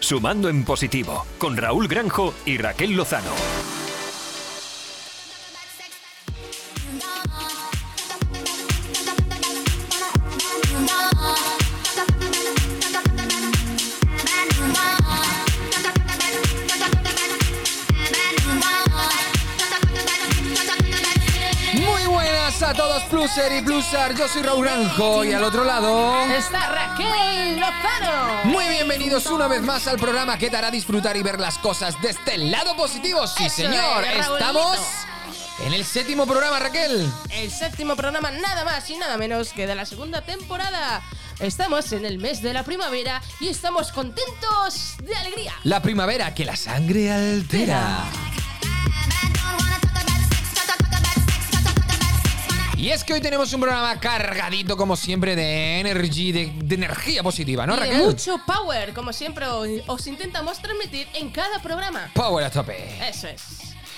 Sumando en positivo, con Raúl Granjo y Raquel Lozano. Y. Yo soy Raúl Granjo y al otro lado. Está Raquel Lozano. Muy bienvenidos una vez más al programa que te hará disfrutar y ver las cosas de este lado positivo. Sí, Eso señor. es. Estamos en el séptimo programa, Raquel. El séptimo programa, nada más y nada menos que de la segunda temporada. Estamos en el mes de la primavera y estamos contentos de alegría. La primavera que la sangre altera. Y es que hoy tenemos un programa cargadito, como siempre, de energy, de, de energía positiva, ¿no, y de Raquel? mucho power, como siempre os intentamos transmitir en cada programa. Power a tope. Eso es.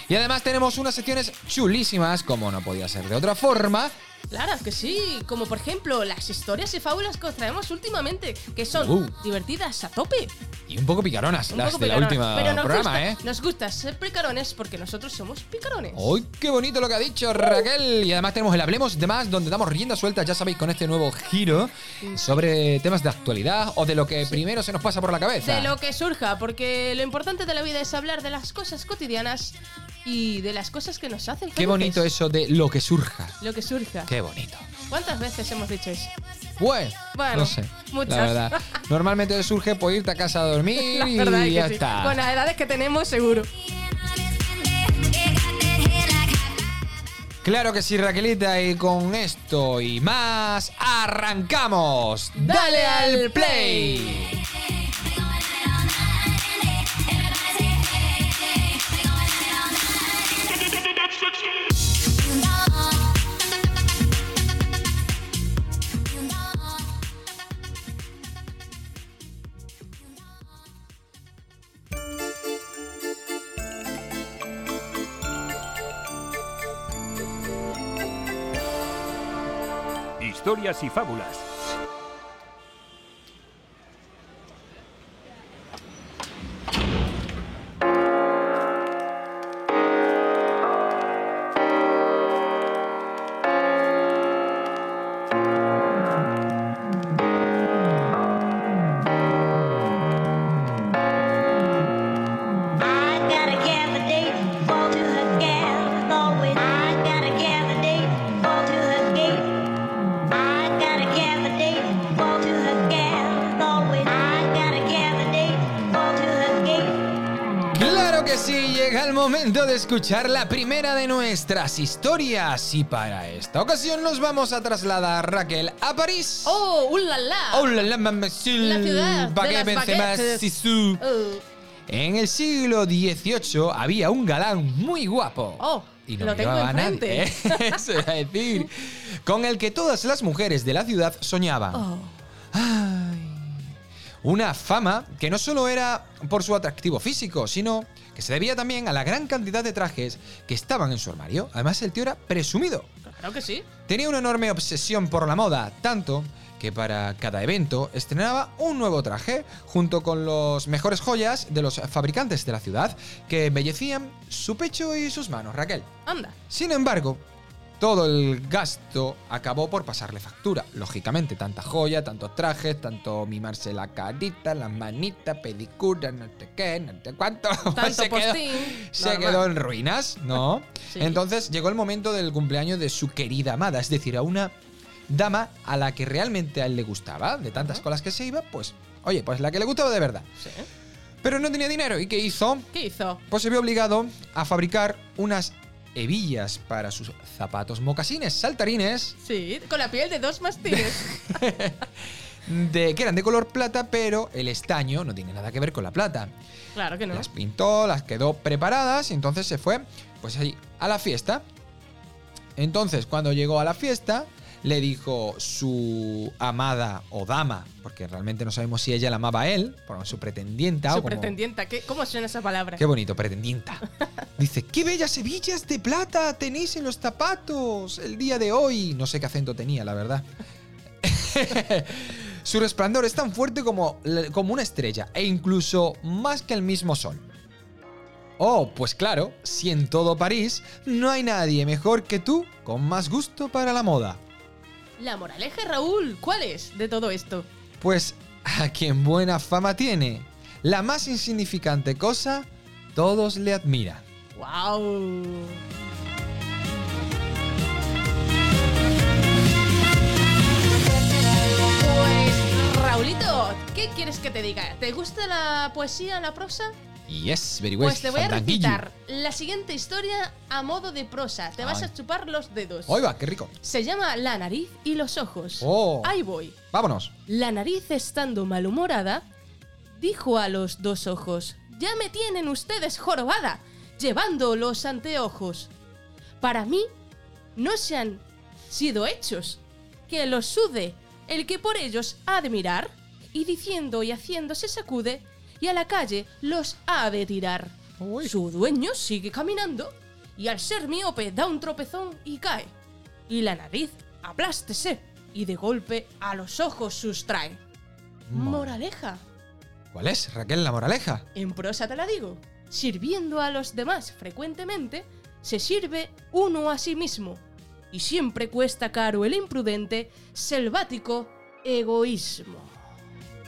Y además tenemos unas secciones chulísimas, como no podía ser de otra forma. Claro que sí, como por ejemplo las historias y fábulas que os traemos últimamente, que son Uh. divertidas a tope. Y un poco picaronas, Un las poco de la picaronas. última Pero nos programa, gusta, ¿eh? Nos gusta ser picarones porque nosotros somos picarones. ¡Uy, qué bonito lo que ha dicho Raquel! Y además tenemos el Hablemos de Más, donde damos rienda suelta, ya sabéis, con este nuevo giro sobre temas de actualidad o de lo que primero se nos pasa por la cabeza. De lo que surja, porque lo importante de la vida es hablar de las cosas cotidianas y de las cosas que nos hacen felices. Qué bonito eso de lo que surja. Lo que surja. Qué bonito. ¿Cuántas veces hemos dicho eso? Bueno, Bueno, no sé. muchas. La verdad. Normalmente surge por irte a casa a dormir La y es que ya sí. está. Con las edades que tenemos, seguro. Claro que sí, Raquelita, y con esto y más, arrancamos. ¡Dale al play! Historias y fábulas. De escuchar la primera de nuestras historias. Y para esta ocasión nos vamos a trasladar, Raquel, a París. ¡Oh, ulala! ¡Oh, la, la! La ciudad de las baguettes. Oh, En el siglo XVIII había un galán muy guapo. Oh, y no lo tengo enfrente. nadie, ¿eh? Eso iba a decir. Con el que todas las mujeres de la ciudad soñaban. oh. Ay. Una fama que no solo era por su atractivo físico, sino que se debía también a la gran cantidad de trajes que estaban en su armario. Además, el tío era presumido. Claro que sí. Tenía una enorme obsesión por la moda, tanto que para cada evento estrenaba un nuevo traje junto con los mejores joyas de los fabricantes de la ciudad que embellecían su pecho y sus manos, Raquel. Anda. Sin embargo, todo el gasto acabó por pasarle factura. Lógicamente, tanta joya, tantos trajes, tanto mimarse la carita, las manitas, pedicura, no sé qué, no sé cuánto. Tanto se quedó, se quedó en ruinas, ¿no? Sí. Entonces llegó el momento del cumpleaños de su querida amada, es decir, a una dama a la que realmente a él le gustaba, de tantas colas que se iba, pues, oye, pues la que le gustaba de verdad. Sí. Pero no tenía dinero, ¿y qué hizo? ¿Qué hizo? Pues se vio obligado a fabricar unas hebillas para sus zapatos mocasines saltarines Sí, con la piel de dos mastines. de, que eran de color plata, pero el estaño no tiene nada que ver con la plata. claro que no. Las pintó, las quedó preparadas y entonces se fue pues ahí a la fiesta. Entonces, cuando llegó a la fiesta, le dijo su amada o dama, porque realmente no sabemos si ella la amaba a él, por su pretendienta Su o como- pretendienta. ¿qué- ¿Cómo suena esa palabra? Qué bonito, pretendienta. Dice, qué bellas hebillas de plata tenéis en los zapatos el día de hoy. No sé qué acento tenía, la verdad. Su resplandor es tan fuerte como, como una estrella e incluso más que el mismo sol. Oh, pues claro, si en todo París no hay nadie mejor que tú con más gusto para la moda. La moraleja, Raúl, ¿cuál es de todo esto? Pues a quien buena fama tiene, la más insignificante cosa, todos le admiran. ¡Wow! Pues, Raulito, ¿qué quieres que te diga? ¿Te gusta la poesía, la prosa? Yes, very Pues te voy a recitar la siguiente historia a modo de prosa. Te vas Ay. a chupar los dedos. Oiga, qué rico. Se llama La nariz y los ojos. Oh. Ahí voy. Vámonos. La nariz, estando malhumorada, dijo a los dos ojos: Ya me tienen ustedes jorobada, llevando los anteojos. Para mí, no se han sido hechos. Que los sude el que por ellos ha de mirar, y diciendo y haciendo se sacude, y a la calle los ha de tirar. Uy. Su dueño sigue caminando, y al ser miope da un tropezón y cae. Y la nariz aplástese, y de golpe a los ojos sustrae. Moraleja. ¿Cuál es, Raquel, la moraleja? En prosa te la digo. Sirviendo a los demás frecuentemente, se sirve uno a sí mismo. Y siempre cuesta caro el imprudente, selvático egoísmo.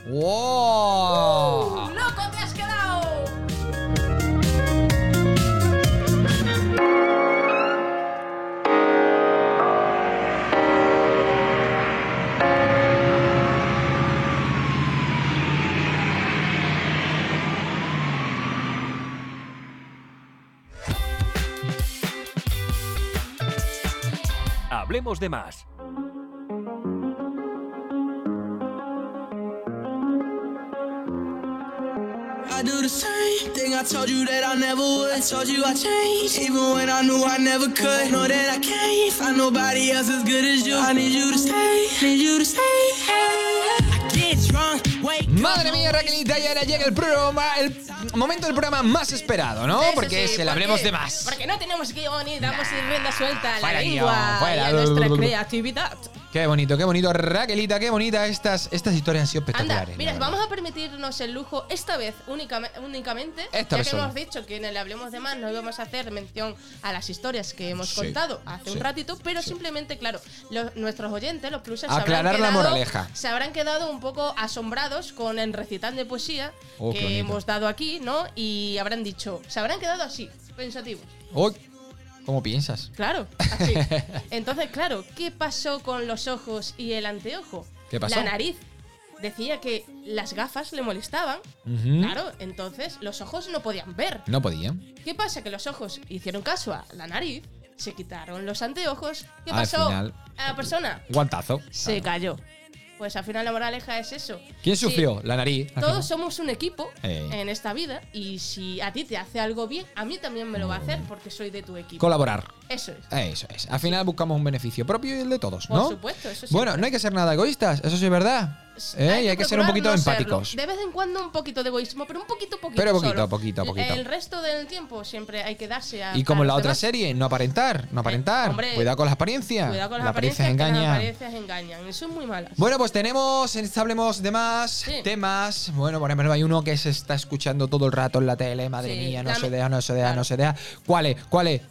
¡Wow! ¡Loco te has quedado! Hablemos de más. I do the same thing I told you that I never would. I told you I changed, even when I knew I never could. Know that I can't find nobody else as good as you. I need you to stay, need you to stay. I get drunk, wake Madre mía, Raquelita, y ahora llega el programa, el momento del programa más esperado, ¿no? Eso porque sí, es el porque- Hablemos de Más. Porque no tenemos guion y damos rienda suelta a la fuera lengua guion, fuera. y a nuestra creatividad. Qué bonito, qué bonito. Raquelita, qué bonita. Estas, estas historias han sido Anda, espectaculares. mira, vamos a permitirnos el lujo esta vez únicame- únicamente, Esta ya vez que solo. hemos dicho que en el Hablemos de Más no íbamos a hacer mención a las historias que hemos Sí, contado hace sí, un ratito, pero simplemente, claro, los- nuestros oyentes, los Aclarar se habrán, quedado, moraleja. se habrán quedado un poco asombrados con el recital de poesía Oh, que hemos dado aquí, ¿no? Y habrán dicho, se habrán quedado así, pensativos. Uy, ¿Cómo piensas? Claro, así. Entonces, claro, ¿qué pasó con los ojos y el anteojo? ¿Qué pasó? La nariz. Decía que las gafas le molestaban. Claro, entonces los ojos no podían ver. No podía. ¿Qué pasa? Que los ojos hicieron caso a la nariz, se quitaron los anteojos. ¿Qué Al pasó? final- A la persona Guantazo. se cayó. Pues al final la moraleja es eso. ¿Quién Si sufrió? La nariz. Todos somos un equipo en esta vida y si a ti te hace algo bien, a mí también me lo va a hacer porque soy de tu equipo. Colaborar. Eso es. Eso es. Al final buscamos un beneficio propio y el de todos, Por ¿no? supuesto, eso Bueno, siempre. no hay que ser nada egoístas, eso sí es verdad. ¿Eh? y hay que ser un poquito no serlo. empáticos. De vez en cuando un poquito de egoísmo, pero un poquito, poquito. Pero poquito, solo. poquito, poquito. El resto del tiempo siempre hay que darse a. Y como en la otra demás. serie, no aparentar, no aparentar. hombre, Cuidado con las apariencias. Cuidado con las la apariencia apariencias, que engaña. las apariencias engañan. Y son muy malas. Bueno, pues tenemos, hablemos de más Sí. temas. Bueno, por ejemplo, hay uno que se está escuchando todo el rato en la tele. Madre Sí, mía, no se deja, no se deja, claro. no se deja. ¿Cuál es? ¿Cuál es?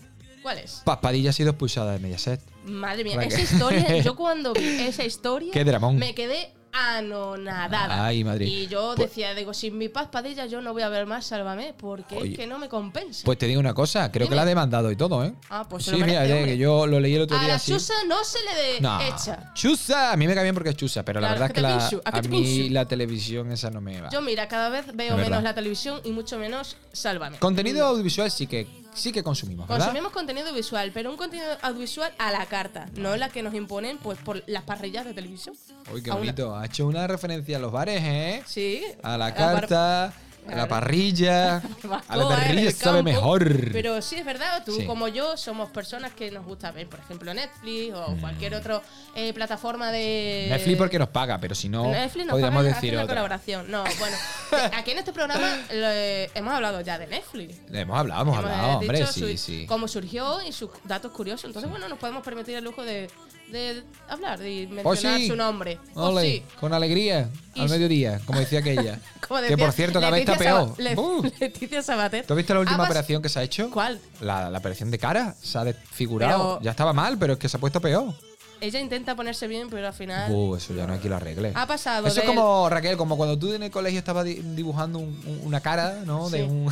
¿Cuál es? Paspadilla ha sido expulsada de Mediaset. Madre mía, esa historia, yo cuando vi esa historia, Qué dramón. me quedé anonadada. Ay, madre. Y yo Pues- decía, digo, sin mi paz padilla yo no voy a ver más Sálvame, porque Oye. es que no me compensa. Pues te digo una cosa, creo Dime. que la ha demandado y todo, ¿eh? Ah, pues se sí, lo merece, mira, que yo lo leí el otro a día la así. chusa no se le de No, echa. chusa, a mí me cae bien porque es chusa, pero la verdad es que la- pincho, ¿a a mí pincho? la televisión esa no me va. Yo, mira, cada vez veo menos la televisión y mucho menos Sálvame. Contenido audiovisual sí que sí que consumimos, ¿verdad? Consumimos contenido visual, pero un contenido audiovisual a la carta, no la que nos imponen pues por las parrillas de televisión. Uy, qué A una- bonito. Ha hecho una referencia a los bares, ¿eh? Sí. A la bar- carta, a la parrilla. A la parrilla sabe mejor. Pero sí es verdad, tú Sí. como yo somos personas que nos gusta ver, por ejemplo, Netflix o Mm. cualquier otra eh, plataforma de. Netflix porque nos paga, pero si no, Netflix nos podríamos hace decir otra. colaboración. No, bueno, eh, aquí en este programa eh, hemos hablado ya de Netflix. Hemos hablado, hemos Hemos hablado, hombre, dicho sí, su- sí. Cómo surgió y sus datos curiosos. Entonces, bueno, nos podemos permitir el lujo de, de hablar, de mencionar sí. su nombre. Ole, sí. con alegría, Y al mediodía, como decía aquella. Como que por cierto, cada vez está peor. Le- Uh. Leticia Sabater. ¿Tú has visto la última operación que se ha hecho? ¿Cuál? La, la operación de cara. Se ha desfigurado. Pero- Ya estaba mal, pero es que se ha puesto peor. Ella intenta ponerse bien, pero al final Uh, eso ya no hay quien lo arregle. ha pasado Eso es como, Raquel, como cuando tú en el colegio estabas di- dibujando un- un- una cara, ¿no? De, Sí. un,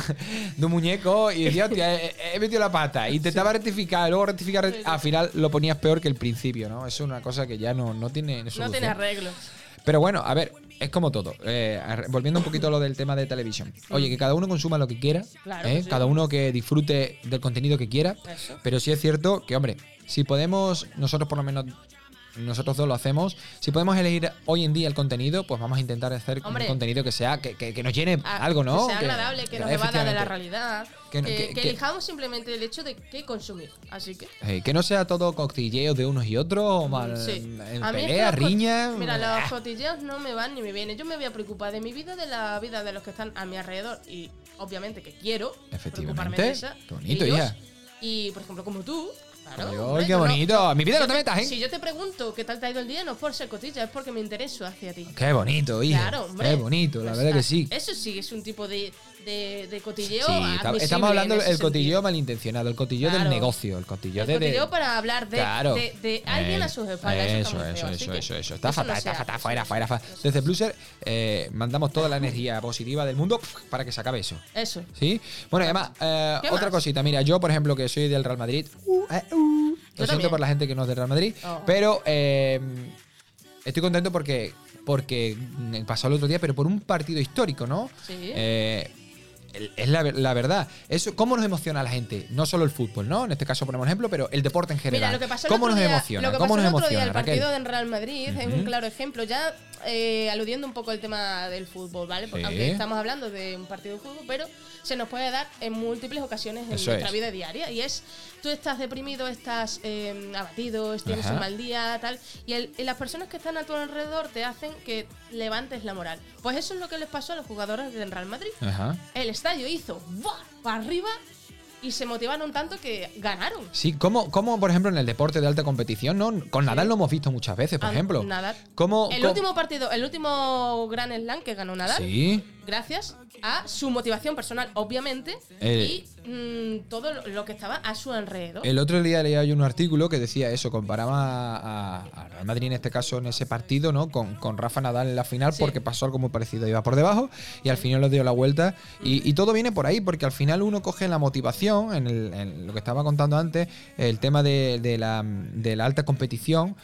de un muñeco y decías, hostia, he, he metido la pata. Intentaba rectificar, luego rectificar, Sí, sí. al final lo ponías peor que el principio, ¿no? Eso es una cosa que ya no, no tiene no tiene arreglo. Pero bueno, a ver, es como todo. Eh, volviendo un poquito a lo del tema de televisión. Oye, que cada uno consuma lo que quiera, Claro ¿eh? que sí. cada uno que disfrute del contenido que quiera. Eso. Pero sí es cierto que, hombre, si podemos, nosotros por lo menos, nosotros dos lo hacemos, si podemos elegir hoy en día el contenido, pues vamos a intentar hacer Hombre. un contenido que sea, que, que- que nos llene Ah, algo, ¿no? Que sea agradable, que, nos evada de la realidad. Que elijamos simplemente el hecho de qué consumir. Así que. eh, que no sea todo cotilleos de unos y otros, o mal, Sí. en A pelea, riña. Mira, los ah, cotilleos no me van ni me vienen. Yo me voy a preocupar de mi vida, de la vida de los que están a mi alrededor. Y obviamente que quiero preocuparme de Efectivamente. esa. Qué bonito, ellos. hija. Y por ejemplo, como tú. Claro, Ay, hombre, qué no- bonito. Mi vida no te metas, ¿eh? Si yo te pregunto qué tal te ha ido el día, no es por ser cotilla, es porque me intereso hacia ti. Qué bonito, hija. Claro, hombre. Qué bonito, la Pues, verdad que sí. Eso sí es un tipo de, de, de cotilleo. Sí, está- admisible estamos hablando del cotilleo sentido. malintencionado, el cotilleo Claro. del negocio, el cotilleo El de. de- cotilleo para hablar de, Claro. de, de alguien Eh, a sus espaldas. Eso, Eso, eso, eso, eso, eso. Está fatal, no está fatal, fuera, fuera, fuera. Desde Pluser eh, mandamos toda la energía positiva del mundo para que se acabe eso. Eso. ¿Sí? Bueno, y además, eh, ¿Qué otra más? cosita. Mira, yo, por ejemplo, que soy del Real Madrid. uh, eh, uh, lo siento también. por la gente que no es del Real Madrid. Oh. Pero eh, estoy contento porque, porque mm, pasó el otro día, pero por un partido histórico, ¿no? Sí. Eh, es la, ver- la verdad. Eso, ¿Cómo nos emociona a la gente? No solo el fútbol, ¿no? En este caso ponemos ejemplo, pero el deporte en general. Mira, lo que pasó el ¿Cómo otro nos día- emociona? Lo que ¿Cómo pasó nos el otro día, emociona, el Raquel? partido del Real Madrid es un claro ejemplo. Ya eh, aludiendo un poco al tema del fútbol, ¿vale? Porque Sí. Aunque estamos hablando de un partido de fútbol, pero se nos puede dar en múltiples ocasiones en Eso nuestra es. vida diaria. Y es, tú estás deprimido, estás eh, abatido, tienes Ajá. un mal día, tal. Y, el- y las personas que están a tu alrededor te hacen que levantes la moral. Pues eso es lo que les pasó a los jugadores del Real Madrid. Ajá. El estadio hizo ¡buah! para arriba y se motivaron tanto que ganaron. Sí, como, como por ejemplo en el deporte de alta competición, ¿no? Con Nadal lo hemos visto muchas veces, por ejemplo. Nadal. ¿Cómo, El último partido, el último Grand Slam que ganó Nadal, Sí. gracias a su motivación personal, obviamente, Eh. y mm, todo lo- que estaba a su alrededor. El otro día leía yo un artículo que decía eso, comparaba a, a Real Madrid en este caso en ese partido, ¿no? Con, con Rafa Nadal en la final, Sí. porque pasó algo muy parecido. Iba por debajo y al final lo dio la vuelta. Y, y todo viene por ahí, porque al final uno coge la motivación, en, el- en lo que estaba contando antes, el tema de, de la, de la alta competición.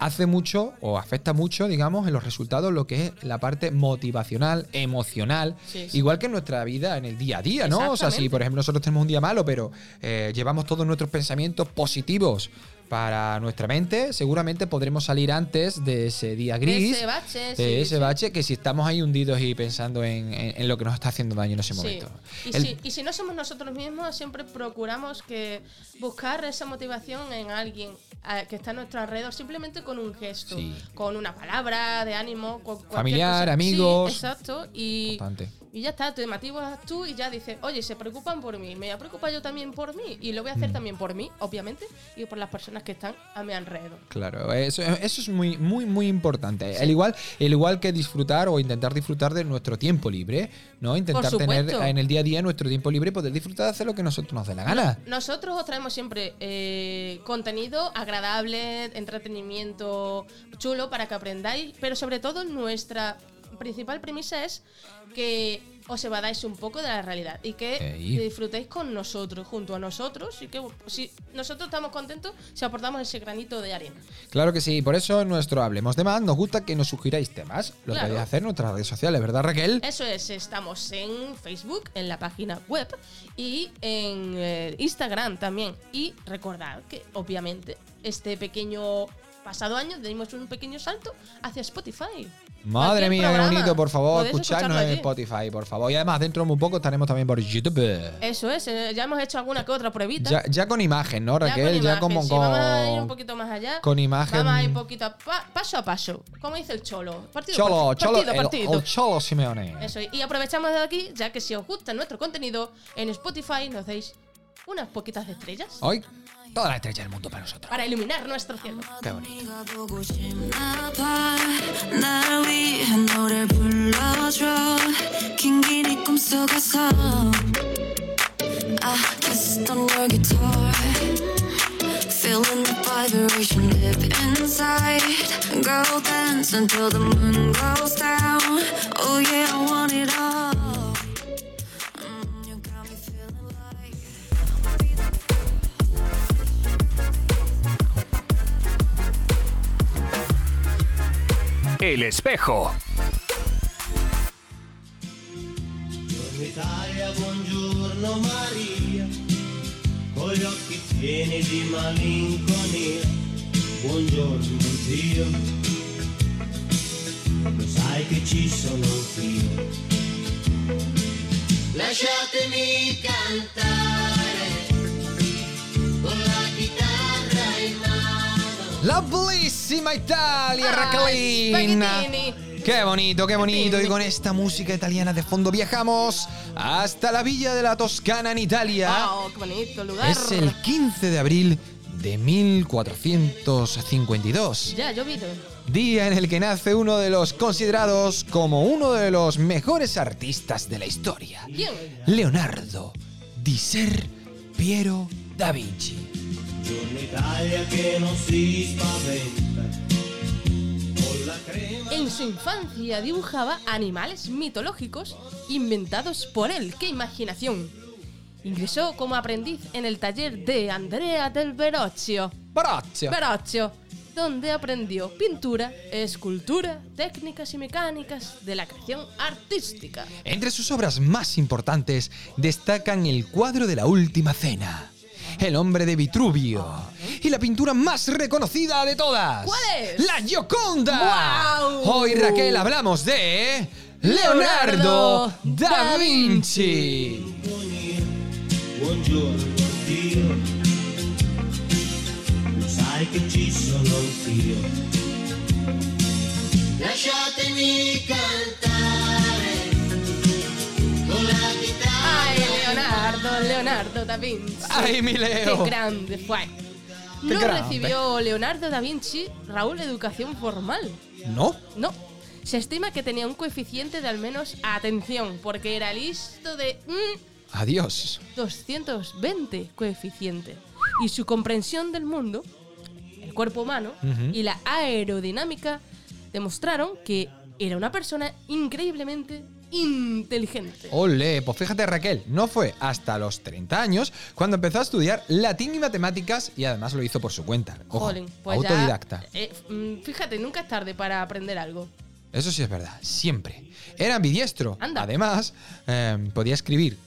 Hace mucho o afecta mucho, digamos, en los resultados lo que es la parte motivacional, emocional, Sí, sí. igual que en nuestra vida en el día a día, ¿no? O sea, si por ejemplo nosotros tenemos un día malo, pero eh, llevamos todos nuestros pensamientos positivos para nuestra mente, seguramente podremos salir antes de ese día gris, ese bache, de sí, ese sí. bache, que si estamos ahí hundidos y pensando en, en- en lo que nos está haciendo daño en ese Sí. momento. Y, El- si, y si no somos nosotros mismos, siempre procuramos que buscar esa motivación en alguien a- que está a nuestro alrededor, simplemente con un gesto, Sí. con una palabra de ánimo, con Familiar, amigos. Sí, exacto. Y, Importante. Y ya está, te motivas tú y ya dices, oye, se preocupan por mí, me voy a preocupar yo también por mí. Y lo voy a Mm. hacer también por mí, obviamente, y por las personas que están a mi alrededor. Claro, eso, eso es muy, muy, muy importante. El igual, el igual que disfrutar o intentar disfrutar de nuestro tiempo libre, ¿no? Intentar tener en el día a día nuestro tiempo libre y poder disfrutar de hacer lo que nosotros nos dé la gana. Nosotros os traemos siempre eh, contenido agradable, entretenimiento chulo para que aprendáis, pero sobre todo nuestra principal premisa es que os evadáis un poco de la realidad y que Ey. disfrutéis con nosotros, junto a nosotros, y que si nosotros estamos contentos si aportamos ese granito de arena. Claro que sí, por eso en nuestro Hablemos de Más nos gusta que nos sugiráis temas. Lo Claro. podéis hacer en nuestras redes sociales, ¿verdad, Raquel? Eso es, estamos en Facebook, en la página web y en eh, Instagram también. Y recordad que obviamente este pequeño pasado año dimos un pequeño salto hacia Spotify. Madre mía, qué bonito, por favor, escucharnos en. Spotify, por favor. Y además, dentro de muy poco estaremos también por YouTube. Eso es, eh, ya hemos hecho alguna que otra pruebita. Ya, ya con imagen, ¿no, Ya Raquel? con Ya, imagen, como sí, con. vamos a ir un poquito más allá. con imagen- Vamos a ir un poquito a pa- paso a paso. Como dice el Cholo. Partido, Cholo, Cholo, partido, el- partido. el Cholo Simeone. Eso, y aprovechamos de aquí, ya que si os gusta nuestro contenido en Spotify, nos deis unas poquitas estrellas Hoy, Toda la estrella del mundo para nosotros. Para iluminar nuestro cielo. Qué bonito. Feeling the vibration dip inside. Girl, dance until the moon goes down. Oh, yeah, I want it all. El espejo. Buongiorno Italia, buongiorno Maria, con gli occhi pieni di malinconia. Buongiorno zio, lo sai che ci sono anch'io. Lasciatemi cantare bellísima Italia, Raquelina. spaghettini. Qué bonito, qué bonito. Y con esta música italiana de fondo viajamos hasta la villa de la Toscana en Italia. ¡Wow! ¡Qué bonito lugar! Es el 15 de abril de 1452. Ya, ha llovido. Día en el que nace uno de los considerados como uno de los mejores artistas de la historia. ¿Quién? Leonardo di Ser Piero da Vinci. En su infancia dibujaba animales mitológicos inventados por él. ¡Qué imaginación! Ingresó como aprendiz en el taller de Andrea del Verocchio. Donde aprendió pintura, escultura, técnicas y mecánicas de la creación artística. Entre sus obras más importantes destacan el cuadro de la Última Cena, El hombre de Vitruvio y la pintura más reconocida de todas. ¿Cuál es? La Gioconda. ¡Guau! Hoy Raquel hablamos de Leonardo da Vinci. Buongiorno Dio, lo sai che ci sono anch'io. Lasciatemi cantare Leonardo da Vinci! Ay, mi Leo. ¡Qué grande fue! No grande. recibió Leonardo da Vinci, Raúl, educación formal. ¿No? No. Se estima que tenía un coeficiente de al menos atención, porque era listo de mm, Adiós. 220 coeficiente. Y su comprensión del mundo, el cuerpo humano y la aerodinámica demostraron que era una persona increíblemente inteligente. Ole, pues fíjate Raquel, no fue hasta los 30 años cuando empezó a estudiar latín y matemáticas y además lo hizo por su cuenta. Ojo, Jolín, pues ya, autodidacta. eh, mm, fíjate, nunca es tarde para aprender algo. Eso sí es verdad, siempre. Era ambidiestro. Anda. Además, eh, podía escribir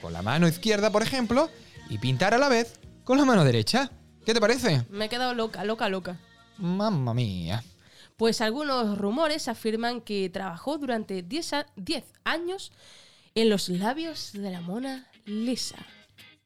con la mano izquierda, por ejemplo, y pintar a la vez con la mano derecha. ¿Qué te parece? Me he quedado loca, loca, loca. Mamma mía. Pues algunos rumores afirman que trabajó durante 10 a- 10 años en los labios de la Mona Lisa.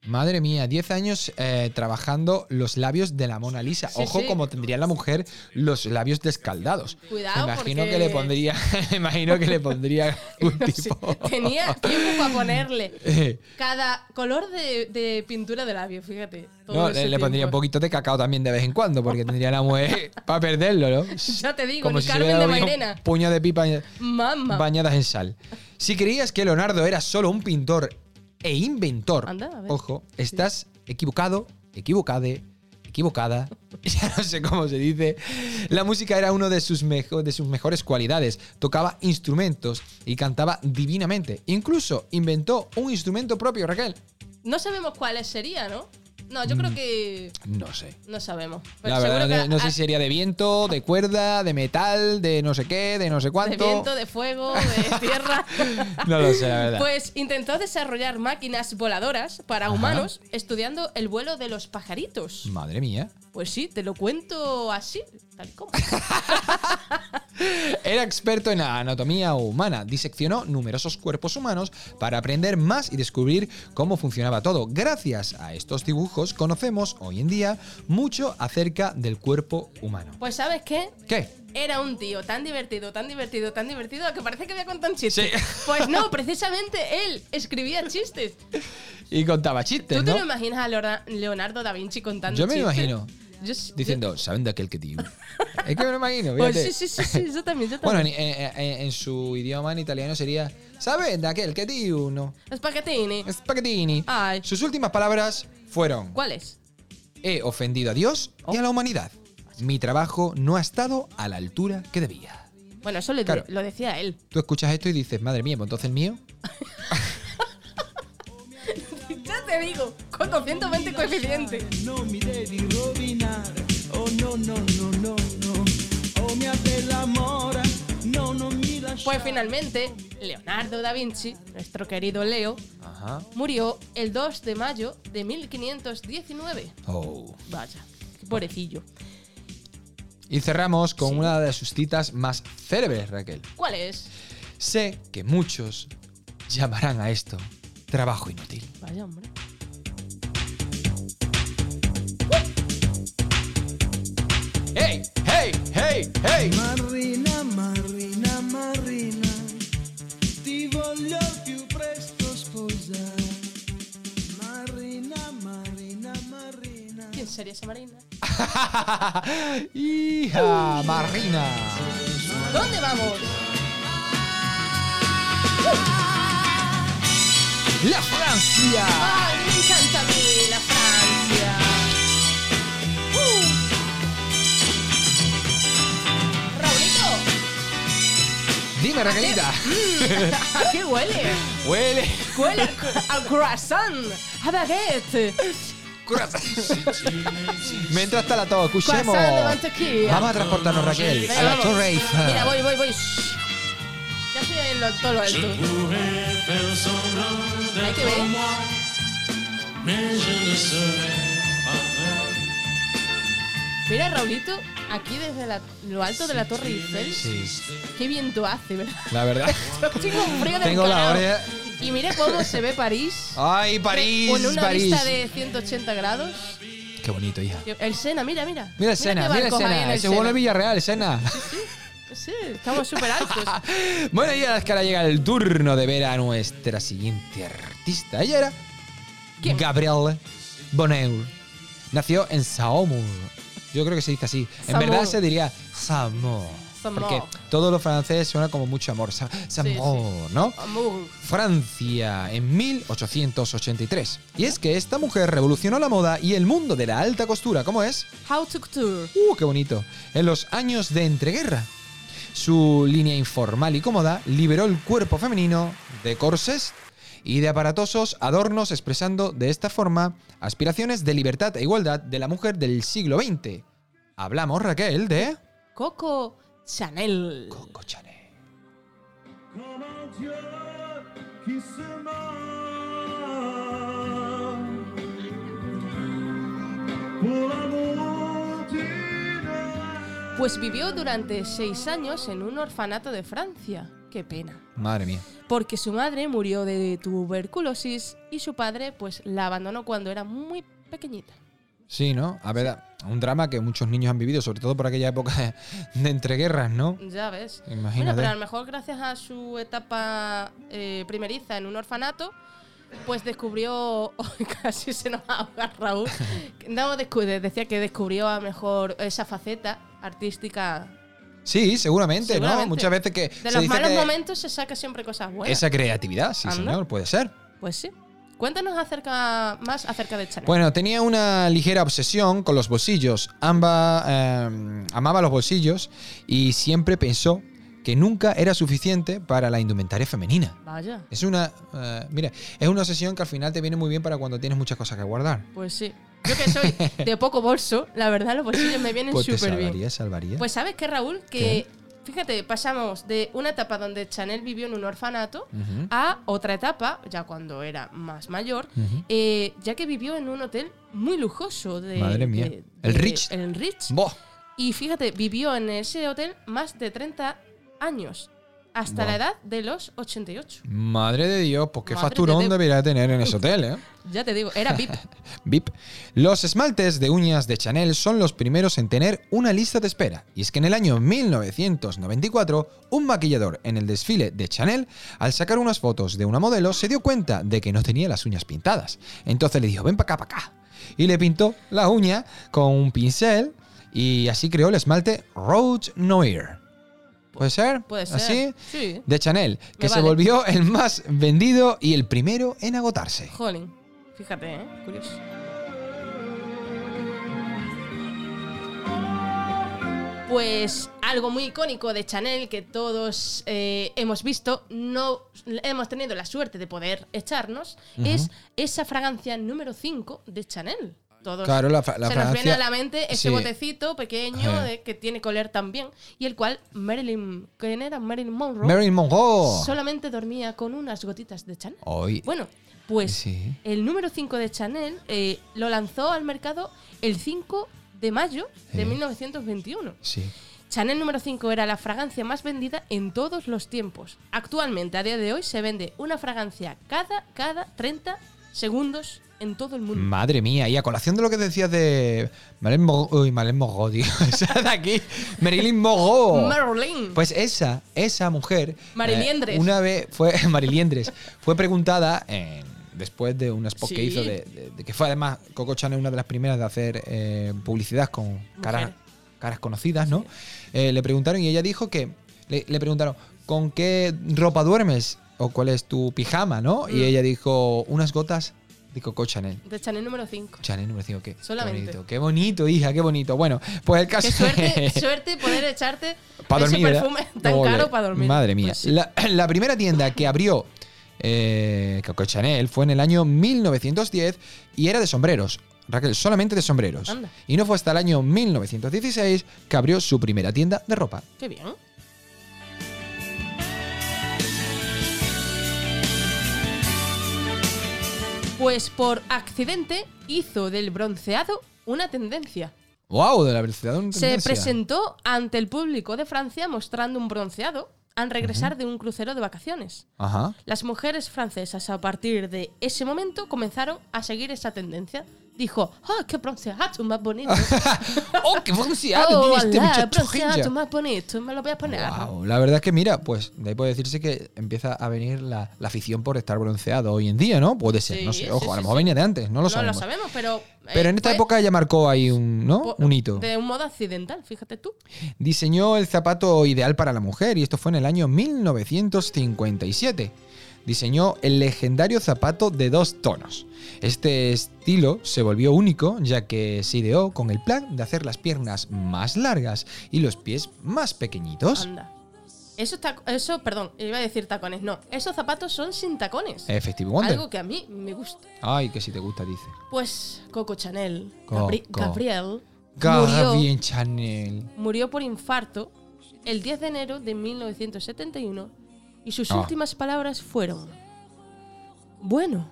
Madre mía, 10 años eh, trabajando los labios de la Mona Lisa. Sí, Ojo sí. como tendría la mujer los labios descaldados. Cuidado, Me imagino porque- que le pondría, me imagino que le pondría un tipo. Tenía tiempo para ponerle cada color de, de pintura de labio, fíjate. no, le, le pondría un poquito de cacao también de vez en cuando, porque tendría la mujer para perderlo, ¿no? Ya te digo, Como ni si Carmen de Mairena. un puño de pipa Mamá. bañadas en sal. Si creías que Leonardo era solo un pintor e inventor, Anda, a ver. ojo, estás equivocado, equivocade, equivocada. Ya no sé cómo se dice. La música era una de sus, mejo- de sus mejores cualidades. Tocaba instrumentos y cantaba divinamente. Incluso inventó un instrumento propio, Raquel. No sabemos cuáles serían, ¿no? No, yo creo que No sé. no sabemos. Pero La verdad, no, que no sé si sería de viento, de cuerda, de metal, de no sé qué, de no sé de cuánto. viento, de fuego, de tierra. No lo sé, la verdad. Pues intentó desarrollar máquinas voladoras para Ajá. humanos estudiando el vuelo de los pajaritos. Madre mía. Pues sí, te lo cuento así, tal como. Era experto en anatomía humana, diseccionó numerosos cuerpos humanos para aprender más y descubrir cómo funcionaba todo. Gracias a estos dibujos conocemos hoy en día mucho acerca del cuerpo humano. Pues ¿sabes qué? ¿Qué? Era un tío tan divertido, tan divertido, tan divertido que parece que había contado un chiste. Sí. Pues no, precisamente él escribía chistes. Y contaba chistes, ¿Tú te ¿no? lo imaginas a Leonardo da Vinci contando Yo me chistes? imagino. Yo Diciendo, ¿saben de aquel que tío? es que me lo imagino, Pues sí, sí, sí, sí, yo también, yo Bueno, en, su idioma en italiano sería, ¿saben de aquel que tío? No. Spaghettini. Spaghettini. Ay. Sus últimas palabras fueron, ¿Cuál es? he ofendido a Dios y a la humanidad. Mi trabajo no ha estado a la altura que debía. Bueno, eso le- Claro. lo decía él. Tú escuchas esto y dices, madre mía, pues entonces el mío. Ya te digo, con 220 coeficiente. Non mi devi rovinare, oh no no no no no, oh mia bella mora, no non mi lasciare. Pues finalmente, Leonardo da Vinci, nuestro querido Leo, Ajá. murió el 2 de mayo de 1519. Oh. Vaya, qué pobrecillo. Y cerramos con Sí. una de sus citas más célebres, Raquel. ¿Cuál es? Sé que muchos llamarán a esto trabajo inútil. Vaya, hombre. ¡Hey! ¡Hey! ¡Hey! ¡Hey! Marina, Marina, Marina, ti voglio più presto sposare. Marina, Marina, Marina. ¿Quién sería esa marina? ¡Hija! ¡Marina! ¿Dónde vamos? ¡La Francia! ¡Ay, me encanta a mí la Francia! ¡Uh! ¡Raulito! Dime, Raquelita. ¿A qué huele? Huele. Huele a, a croissant, a baguette, Mientras está la todo, escuchemos. mantequilla. Vamos a transportarnos, Raquel, Venga, a la vamos. Torre Eiffel. Mira, voy, voy, voy. Shh. Ya estoy en lo, todo lo alto. Hay que ver. Mira, Raulito, aquí desde la- lo alto de la Torre Eiffel, Sí, qué viento hace, ¿verdad? la verdad. Tengo un frío del Tengo la oreja. Y mira cómo se ve París. ¡Ay, París! Con una París. vista de 180 grados. Qué bonito, hija. El Sena, mira, mira. Mira el Sena, mira el Sena. Sena. es Villarreal, Sena. Sí, estamos súper altos. Bueno, y ahora es que ahora llega el turno de ver a nuestra siguiente artista. Ella era ¿Quién? Gabrielle Bonneur. Nació en Saumur. Yo creo que se dice así. En verdad se diría Saumur. Porque todo lo francés suena como mucho amor. Sa- ¿no? Amor. Francia en 1883. Y es que esta mujer revolucionó la moda y el mundo de la alta costura. ¿Cómo es? How to couture. ¡Uh, qué bonito! En los años de entreguerra. Su línea informal y cómoda liberó el cuerpo femenino de corsés y de aparatosos adornos expresando de esta forma aspiraciones de libertad e igualdad de la mujer del siglo XX. Hablamos, Raquel, de... Coco Chanel. Coco Chanel. Dieu qui se meurt Pues vivió durante seis años en un orfanato de Francia. Qué pena. Madre mía. Porque su madre murió de tuberculosis y su padre pues la abandonó cuando era muy pequeñita. Sí, ¿no? A ver, un drama que muchos niños han vivido, sobre todo por aquella época de, entreguerras, ¿no? Ya ves. Imagínate. Bueno, pero a lo mejor gracias a su etapa eh, primeriza en un orfanato, pues descubrió. casi se nos ahoga Raúl. No, decía que descubrió a lo mejor esa faceta artística. Sí, seguramente, ¿no? Muchas veces que... De se los dice malos que momentos se saca siempre cosas buenas. Esa creatividad, sí, Anda. señor, puede ser. Pues sí. Cuéntanos acerca, más acerca de Chanel. Bueno, tenía una ligera obsesión con los bolsillos. Amba, eh, amaba los bolsillos y siempre pensó que nunca era suficiente para la indumentaria femenina. Vaya, Es una, eh, mira, es una obsesión que al final te viene muy bien para cuando tienes muchas cosas que guardar. pues sí. Yo que soy de poco bolso, la verdad los bolsillos me vienen Pues súper bien. salvaría, salvaría. Pues sabes qué, Raúl, que fíjate, pasamos de una etapa donde Chanel vivió en un orfanato a otra etapa, ya cuando era más mayor, eh, ya que vivió en un hotel muy lujoso de... Madre mía. de- El Ritz. El. Buah. Y fíjate, vivió en ese hotel más de 30 años. Hasta Wow. la edad de los 88. Madre de Dios, pues qué Madre facturón de debería tener en ese hotel, ¿eh? Ya te digo, era VIP. VIP. Los esmaltes de uñas de Chanel son los primeros en tener una lista de espera. Y es que en el año 1994, un maquillador en el desfile de Chanel, al sacar unas fotos de una modelo, se dio cuenta de que no tenía las uñas pintadas. Entonces le dijo, ven para acá, para acá. Y le pintó la uña con un pincel y así creó el esmalte Rouge Noir. ¿Puede ser? Puede ser. ¿Así? Sí. De Chanel, que Me se vale. volvió el más vendido y el primero en agotarse. Jolín. Fíjate, ¿eh? Curioso. Pues algo muy icónico de Chanel que todos eh, hemos visto, no hemos tenido la suerte de poder echarnos, es esa fragancia número 5 de Chanel. Todos Claro, la la se nos viene a la mente ese sí. botecito pequeño de- que tiene coler también y el cual Marilyn, ¿quién era? Marilyn Monroe Marilyn Monroe. solamente dormía con unas gotitas de Chanel. Hoy. Bueno, pues Sí. el número 5 de Chanel eh, lo lanzó al mercado el 5 de mayo de Sí. 1921. Sí. Chanel número 5 era la fragancia más vendida en todos los tiempos. Actualmente, a día de hoy, se vende una fragancia cada, cada 30 segundos en todo el mundo. Madre mía, y a colación de lo que decías de Marilyn Monroe, uy, Marilyn Monroe, tío, esa de aquí, Marilyn Monroe. Marilyn. Pues esa, esa mujer, Mariliendres. eh, una vez fue Mariliendres, fue preguntada en- después de un spot que hizo de, de- de que fue además Coco Chanel una de las primeras de hacer eh, publicidad con caras, caras conocidas, ¿no? Eh, le preguntaron y ella dijo que le, le preguntaron ¿con qué ropa duermes? o cuál es tu pijama, ¿no? Y Mm. ella dijo unas gotas de Coco Chanel. De Chanel número 5. Chanel número 5, qué, qué Solamente. bonito. Qué bonito, hija, qué bonito. Bueno, pues el caso Qué suerte, suerte poder echarte para ese dormir, ¿verdad? perfume tan caro para dormir. Madre mía. Pues sí. la, la primera tienda que abrió eh, Coco Chanel fue en el año 1910 y era de sombreros. Raquel, solamente de sombreros. Anda. Y no fue hasta el año 1916 que abrió su primera tienda de ropa. Qué bien. Pues por accidente hizo del bronceado una tendencia. ¡Wow! De la una Se presentó ante el público de Francia mostrando un bronceado al regresar de un crucero de vacaciones. Ajá. Las mujeres francesas a partir de ese momento comenzaron a seguir esa tendencia. Dijo, ¡ah, qué bronceado más bonito! ¡Oh, qué bronceado ¡Oh, tiene este muchacho! bronceado más bonito! Me lo voy a poner. Wow, la verdad es que mira, pues de ahí puede decirse que empieza a venir la, la afición por estar bronceado hoy en día, ¿no? Puede ser, Sí, no sé, sí, ojo, a sí, lo mejor sí. venía de antes, no lo no sabemos. lo sabemos, pero... eh, Pero en esta época ya marcó ahí un, ¿no? un hito. De un modo accidental, fíjate tú. Diseñó el zapato ideal para la mujer y esto fue en el año 1957. Diseñó el legendario zapato de dos tonos. Este estilo se volvió único ya que se ideó con el plan de hacer las piernas más largas y los pies más pequeñitos. Anda. Eso, eso, perdón, iba a decir tacones. No, esos zapatos son sin tacones. Effective Wonder. Algo que a mí me gusta. Ay, que si te gusta, dice. Pues Coco Chanel, Coco. Gabri- Gabriel, murió, Gabriel Chanel. murió por infarto el 10 de enero de 1971 y sus Ah. últimas palabras fueron, bueno,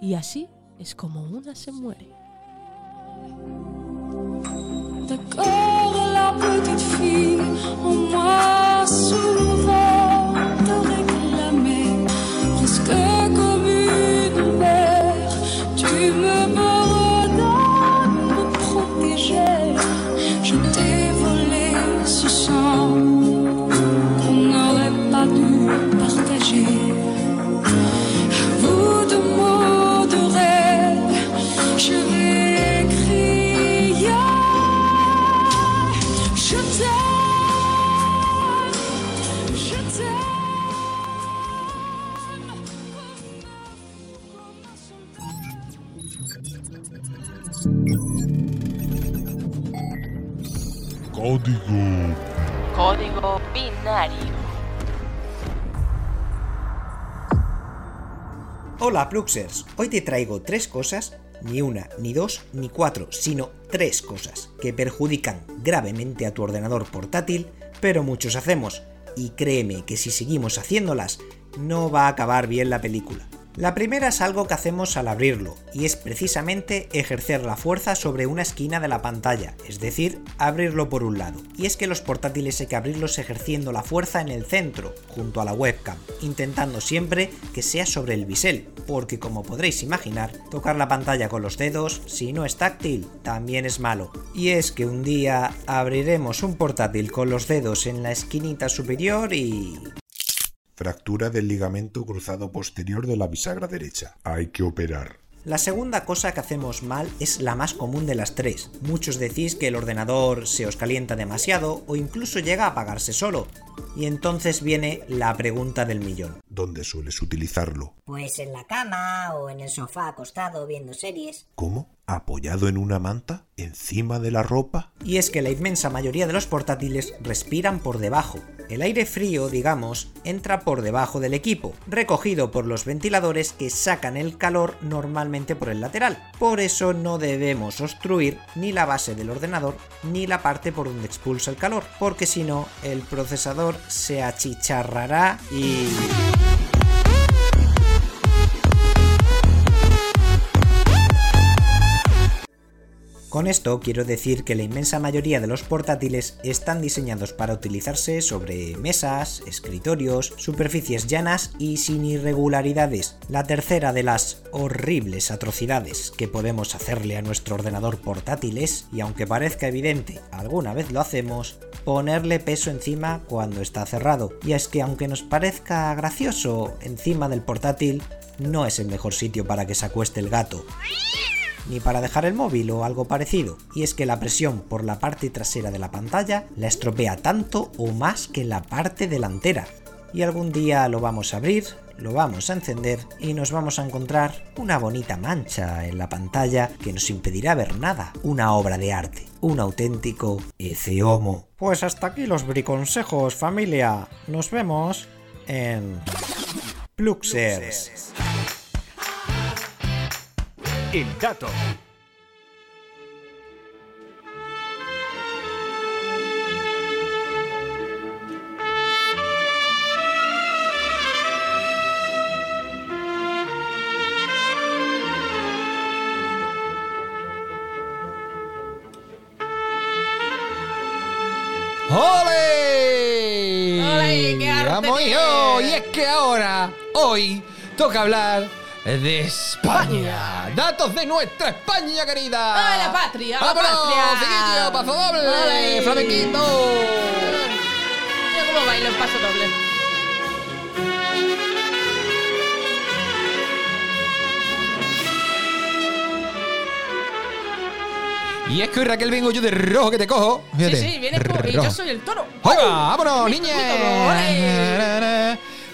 y así es como una se muere. Comme une. Tu me Código Código binario. Hola Pluxers, hoy te traigo tres cosas, ni una, ni dos, ni cuatro, sino tres cosas que perjudican gravemente a tu ordenador portátil, pero muchos hacemos, y créeme que si seguimos haciéndolas, no va a acabar bien la película. La primera es algo que hacemos al abrirlo, y es precisamente ejercer la fuerza sobre una esquina de la pantalla, es decir, abrirlo por un lado. Y es que los portátiles hay que abrirlos ejerciendo la fuerza en el centro, junto a la webcam, intentando siempre que sea sobre el bisel, porque como podréis imaginar, tocar la pantalla con los dedos, si no es táctil, también es malo. Y es que un día abriremos un portátil con los dedos en la esquinita superior y... Fractura del ligamento cruzado posterior de la bisagra derecha. Hay que operar. La segunda cosa que hacemos mal es la más común de las tres. Muchos decís que el ordenador se os calienta demasiado o incluso llega a apagarse solo. Y entonces viene la pregunta del millón. ¿Dónde sueles utilizarlo? Pues en la cama o en el sofá acostado viendo series. ¿Cómo? ¿Apoyado en una manta? ¿Encima de la ropa? Y es que la inmensa mayoría de los portátiles respiran por debajo. El aire frío, digamos, entra por debajo del equipo, recogido por los ventiladores que sacan el calor normalmente por el lateral. Por eso no debemos obstruir ni la base del ordenador ni la parte por donde expulsa el calor, porque si no, el procesador se achicharrará y... Con esto quiero decir que la inmensa mayoría de los portátiles están diseñados para utilizarse sobre mesas, escritorios, superficies llanas y sin irregularidades. La tercera de las horribles atrocidades que podemos hacerle a nuestro ordenador portátil es, y aunque parezca evidente, alguna vez lo hacemos, ponerle peso encima cuando está cerrado. Y es que aunque nos parezca gracioso, encima del portátil no es el mejor sitio para que se acueste el gato ni para dejar el móvil o algo parecido, y es que la presión por la parte trasera de la pantalla la estropea tanto o más que la parte delantera. Y algún día lo vamos a abrir, lo vamos a encender y nos vamos a encontrar una bonita mancha en la pantalla que nos impedirá ver nada, una obra de arte, un auténtico eceomo. Pues hasta aquí los briconsejos familia, nos vemos en Pluxers. El dato. ¡Ole! ¡Ole, qué arte ¡Vamos, hijo! Y es que ahora, hoy, toca hablar de España. Datos de nuestra España querida. ¡A la patria, a la ¡Vámonos, patria! ¡Paso doble! ¡Ole! ¡Flamenquito! Cómo bailo en paso doble. Y es que hoy, Raquel vengo yo de rojo que te cojo. Sí, Fíjate, sí, vienes. Y yo soy el toro. ¡Ahí va! ¡Vámonos, niña!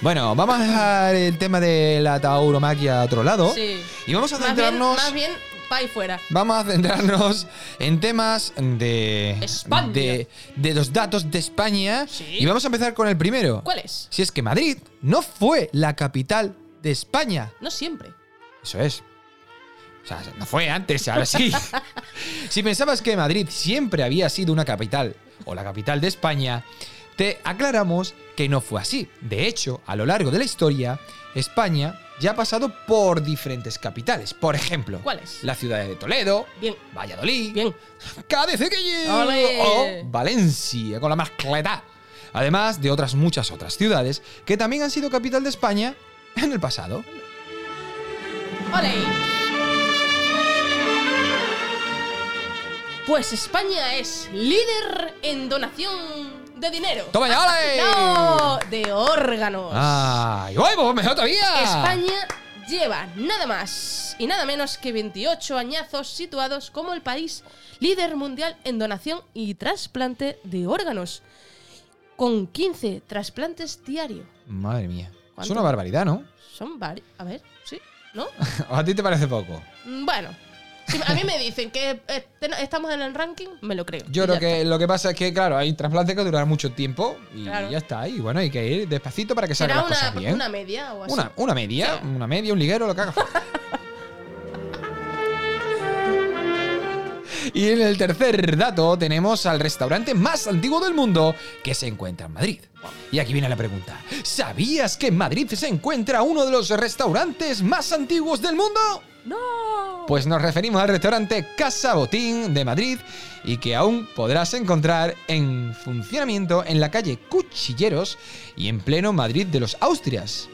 Bueno, vamos a dejar el tema de la tauromaquia a otro lado. Sí. Y vamos a Más bien, centrarnos. más bien, pa' ahí fuera. Vamos a centrarnos en temas de. España. De, de los datos de España. Sí. Y vamos a empezar con el primero. ¿Cuál es? Si es que Madrid no fue la capital de España. No siempre. Eso es. O sea, no fue antes, ahora sí. si pensabas que Madrid siempre había sido una capital o la capital de España, te aclaramos que no fue así. De hecho, a lo largo de la historia, España ya ha pasado por diferentes capitales. Por ejemplo, ¿Cuáles? la ciudad de Toledo, Bien. Valladolid, Bien. Cádiz o Valencia, con la mascleta. Además de otras muchas otras ciudades que también han sido capital de España en el pasado. Pues España es líder en donación de dinero. ¡Toma ya, ole! No, de órganos. ¡Ay! ¡Ay, pues mejor todavía! España lleva nada más y nada menos que 28 añazos situados como el país líder mundial en donación y trasplante de órganos, con 15 trasplantes diarios. Madre mía. Es una barbaridad, ¿no? Son varios. A ver, ¿sí? ¿No? ¿O a ti te parece poco? Bueno, si a mí me dicen que eh, estamos en el ranking, me lo creo. Yo ya que está. lo que pasa es que, claro, hay trasplantes que duran mucho tiempo y Claro. ya está. Y bueno, hay que ir despacito para que salgan las una, cosas bien. una media o así. Una, una media, Sí. una media, un liguero, lo que haga. Y en el tercer dato tenemos al restaurante más antiguo del mundo que se encuentra en Madrid. Y aquí viene la pregunta. ¿Sabías que en Madrid se encuentra uno de los restaurantes más antiguos del mundo? ¡No! Pues nos referimos al restaurante Casa Botín de Madrid y que aún podrás encontrar en funcionamiento en la calle Cuchilleros y en pleno Madrid de los Austrias.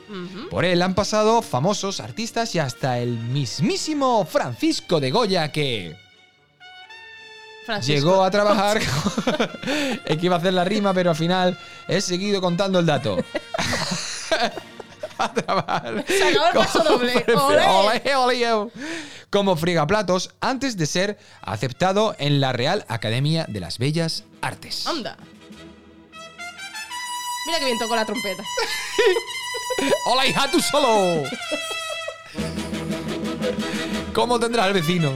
Por él han pasado famosos artistas y hasta el mismísimo Francisco de Goya que Francisco. llegó a trabajar. es que iba a hacer la rima, pero al final he seguido contando el dato. a trabajar. Se acabó el paso doble. ¡Olé! Como frigaplatos antes de ser aceptado en la Real Academia de las Bellas Artes. Anda. Mira que bien tocó la trompeta. ¡Hola, hija, tú solo! ¿Cómo tendrá el vecino?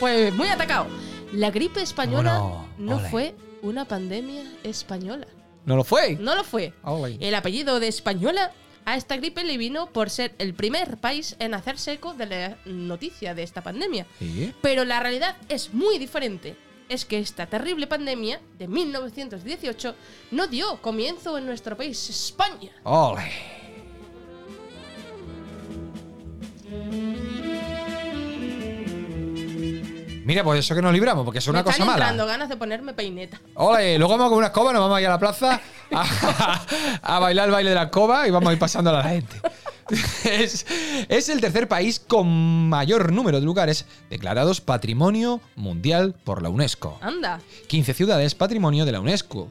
Pues muy atacado. La gripe española Bueno, no fue una pandemia española. ¿No lo fue? No lo fue. El apellido de española a esta gripe le vino por ser el primer país en hacerse eco de la noticia de esta pandemia. ¿Sí? Pero la realidad es muy diferente. Es que esta terrible pandemia de 1918 no dio comienzo en nuestro país, España. ¡Ole! Mira, pues eso que nos libramos, porque es una Me cosa están mala. entrando ganas de ponerme peineta. Ole, luego vamos con una escoba, nos vamos a ir a la plaza a, a bailar el baile de la escoba y vamos a ir pasando a la gente. Es, es el tercer país con mayor número de lugares declarados Patrimonio Mundial por la UNESCO. Anda. 15 ciudades patrimonio de la UNESCO.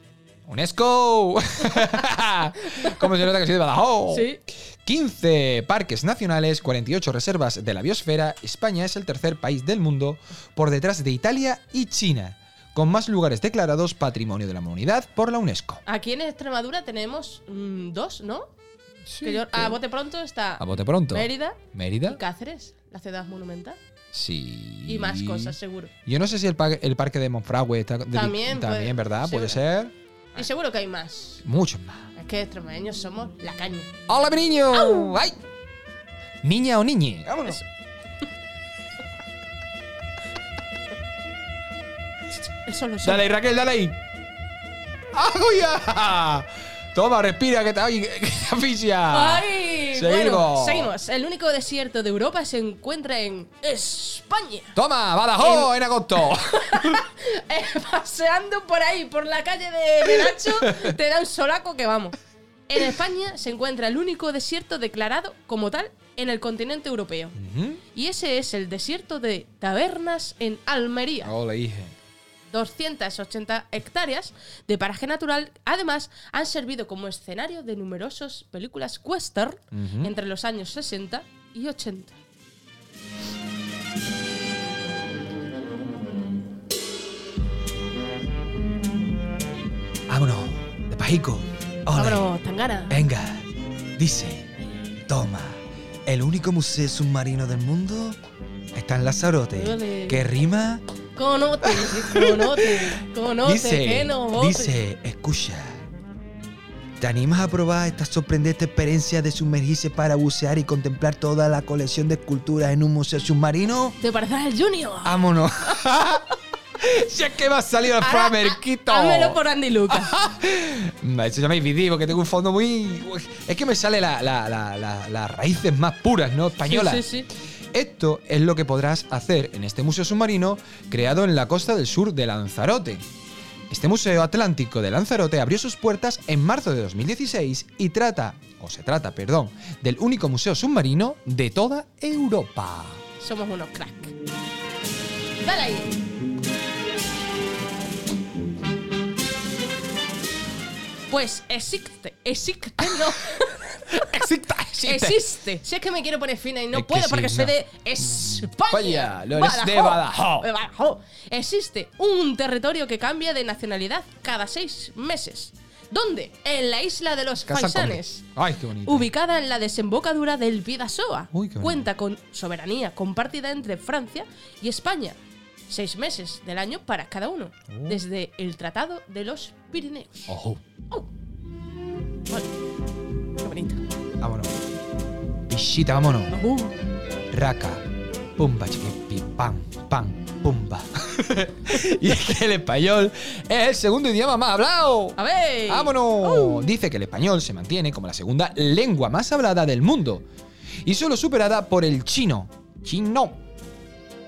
¡UNESCO! ¿Cómo se nota que soy de Badajoz? Sí. 15 parques nacionales, 48 reservas de la biosfera. España es el tercer país del mundo por detrás de Italia y China, con más lugares declarados Patrimonio de la Humanidad por la UNESCO. Aquí en Extremadura tenemos mm, dos, ¿no? Sí, Que yo- que- a bote pronto está A bote pronto. Mérida Mérida. y Cáceres, la ciudad monumental. Sí. Y más cosas, seguro. Yo no sé si el, pa- el parque de Monfragüe está de- También puede- también ¿verdad? Puede ser. Y seguro que hay más. Muchos más. Que extremeños somos la caña. ¡Hola, mi niño! ¡Ay! Niña o niñe. Vámonos. El solo sol. Dale ahí, Raquel, dale ahí. ¡Ah, Toma, respira, que te, ay, que te asfixia. ¡Ay! Seguimos. Bueno, seguimos. El único desierto de Europa se encuentra en España. Toma, Badajoz en agosto. Eh, paseando por ahí, por la calle de Menacho, te da un solaco que vamos. En España se encuentra el único desierto declarado como tal en el continente europeo. Ujú. Y ese es el desierto de Tabernas en Almería. Hola, hije. 280 hectáreas de paraje natural, además, han servido como escenario de numerosas películas western entre los años 60 y 80. Vámonos, de pajico. Ole. Vámonos, Tangana. Venga, dice, toma, el único museo submarino del mundo está en Lanzarote, Ole. que rima, Conote, conote, conote, dice, que no dice, escucha, ¿te animas a probar esta sorprendente experiencia de sumergirse para bucear y contemplar toda la colección de esculturas en un museo submarino? ¿Te pareces al Junior? ¡Vámonos! si es que me ha salido el framerquito. Hámelo por Andy Lucas. Eso se llama IBD porque tengo un fondo muy. Es que me sale la- la- la- la- las raíces más puras, ¿no? Españolas. Sí, sí, sí. Esto es lo que podrás hacer en este museo submarino creado en la costa del sur de Lanzarote. Este Museo Atlántico de Lanzarote abrió sus puertas en marzo de 2016 y trata, o se trata, perdón, del único museo submarino de toda Europa. Somos unos crack. Dale ahí. Pues existe, existe, no. Existe, existe. Si es que me quiero poner fina y no Es puedo sí, porque soy no. de España. España, lo eres de Badajoz. Existe un territorio que cambia de nacionalidad cada seis meses. ¿Dónde? En la isla de los Casa Faisanes. Ay, qué bonito. Ubicada en la desembocadura del Vidasoa. Uy, qué bonito. Cuenta con soberanía compartida entre Francia y España. Seis meses del año para cada uno. Oh. Desde el Tratado de los Pirineos. Ojo. Vale. Bonito. Vámonos. Pichita, vámonos. Uh. Raca. Pumba, chiqui, pi, pam, pam. pumba. y es que el español es el segundo idioma más hablado. A ver. ¡Vámonos! Dice que el español se mantiene como la segunda lengua más hablada del mundo y solo superada por el chino, chino,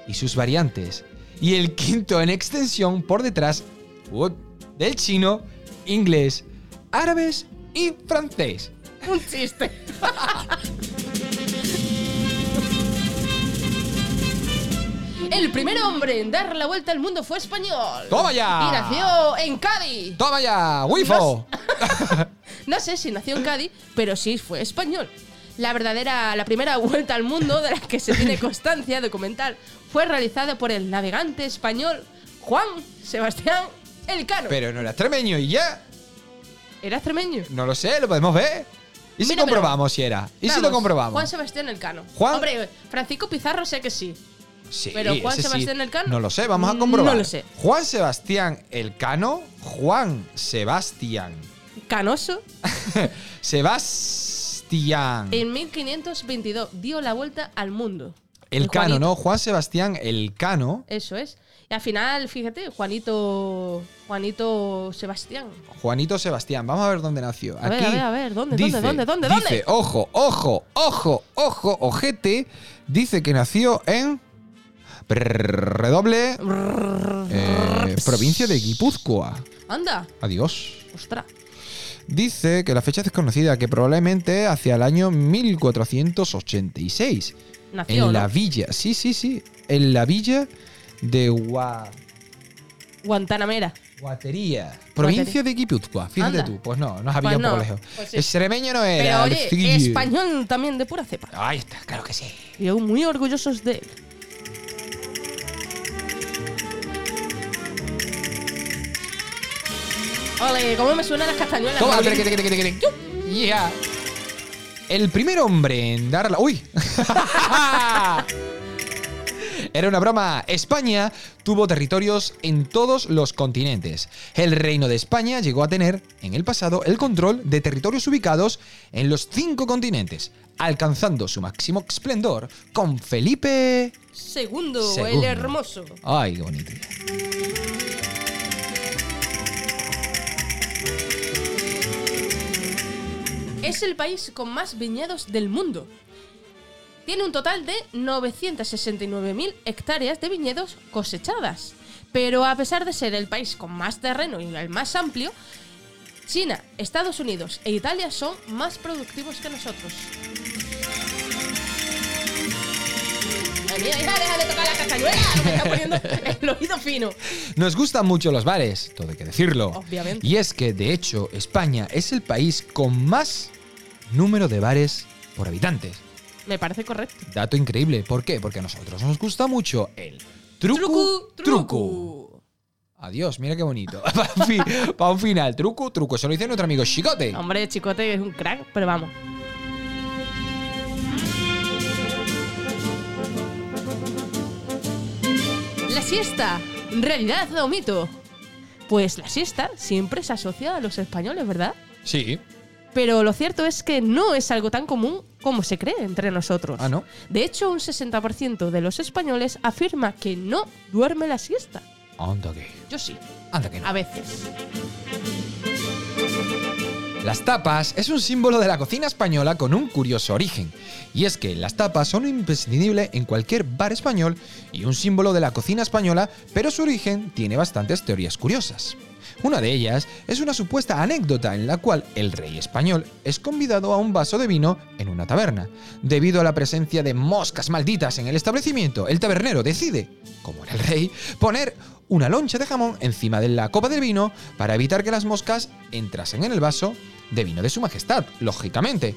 y sus variantes. Y el quinto en extensión por detrás uh, del chino, inglés, árabes y francés. Un chiste. El primer hombre en dar la vuelta al mundo fue español. ¡Toma ya! Y nació en Cádiz. ¡Toma ya! ¡Wifo! No sé si nació en Cádiz, pero sí fue español. La verdadera, la primera vuelta al mundo de la que se tiene constancia documental fue realizada por el navegante español Juan Sebastián Elcano. Pero no era extremeño y ya. ¿Era extremeño? No lo sé, lo podemos ver. ¿Y si comprobamos si era? ¿Y si lo comprobamos? Juan Sebastián Elcano. Juan- Hombre, Francisco Pizarro sé que sí. Sí, pero Juan ese sí. Sebastián Elcano. No lo sé, vamos a comprobar. No lo sé. Juan Sebastián Elcano. Juan Sebastián. Canoso. Sebastián. En 1522 dio la vuelta al mundo. El Juanito. ¿no? Juan Sebastián Elcano. Eso es. Y al final, fíjate, Juanito. Juanito Sebastián. Juanito Sebastián. Vamos a ver dónde nació. A ver, Aquí a ver, a ver, ¿dónde, dice, dónde, dónde, dónde, Dice, dónde? ojo, ojo, ojo, ojo, ojete. Dice que nació en. Brrr, Redoble. eh, provincia de Guipúzcoa. Anda. Adiós. Ostras. Dice que la fecha es desconocida, que probablemente hacia el año 1486. Nació, en la ¿no? villa, sí, sí, sí. En la villa de Gua- Guantanamera. Guatería. Provincia de Guipúzcoa. Fíjate Anda. tú. Pues no, nos había Pues un poco no, lejos. pues sí. Extremeño no Pero era. oye, sí. español también de pura cepa. Ahí está, claro que sí. Y aún muy orgullosos de él. Ole, ¿cómo me suenan las castañuelas? Toma, tere. Yeah. El primer hombre en dar la. ¡Uy! Era una broma. España tuvo territorios en todos los continentes. El reino de España llegó a tener, en el pasado, el control de territorios ubicados en los cinco continentes, alcanzando su máximo esplendor con Felipe. Segundo, el Segundo. hermoso. Ay, qué bonito. Es el país con más viñedos del mundo. Tiene un total de 969.000 hectáreas de viñedos cosechadas. Pero a pesar de ser el país con más terreno y el más amplio, China, Estados Unidos e Italia son más productivos que nosotros. Ay, mira, hija, deja de tocar la castañuela, que me está poniendo el oído fino. Nos gustan mucho los bares, todo hay que decirlo. Obviamente. Y es que, de hecho, España es el país con más número de bares por habitantes. Me parece correcto. Dato increíble. ¿Por qué? Porque a nosotros nos gusta mucho el truco, Truco, truco. Adiós, mira qué bonito. Para un, pa' un final, truco, truco. Se lo dice nuestro amigo Chicote. Hombre, Chicote es un crack, pero vamos. Siesta, ¿realidad o mito? Pues la siesta siempre se asocia a los españoles, ¿verdad? Sí. Pero lo cierto es que no es algo tan común como se cree entre nosotros. Ah, ¿no? De hecho, un 60% de los españoles afirma que no duerme la siesta. Anda que. Yo sí, Anda que no. a veces. Las tapas es un símbolo de la cocina española con un curioso origen. Y es que las tapas son imprescindibles en cualquier bar español y un símbolo de la cocina española, pero su origen tiene bastantes teorías curiosas. Una de ellas es una supuesta anécdota en la cual el rey español es convidado a un vaso de vino en una taberna. Debido a la presencia de moscas malditas en el establecimiento, el tabernero decide, como era el rey, poner una loncha de jamón encima de la copa del vino para evitar que las moscas entrasen en el vaso de vino de su majestad, lógicamente.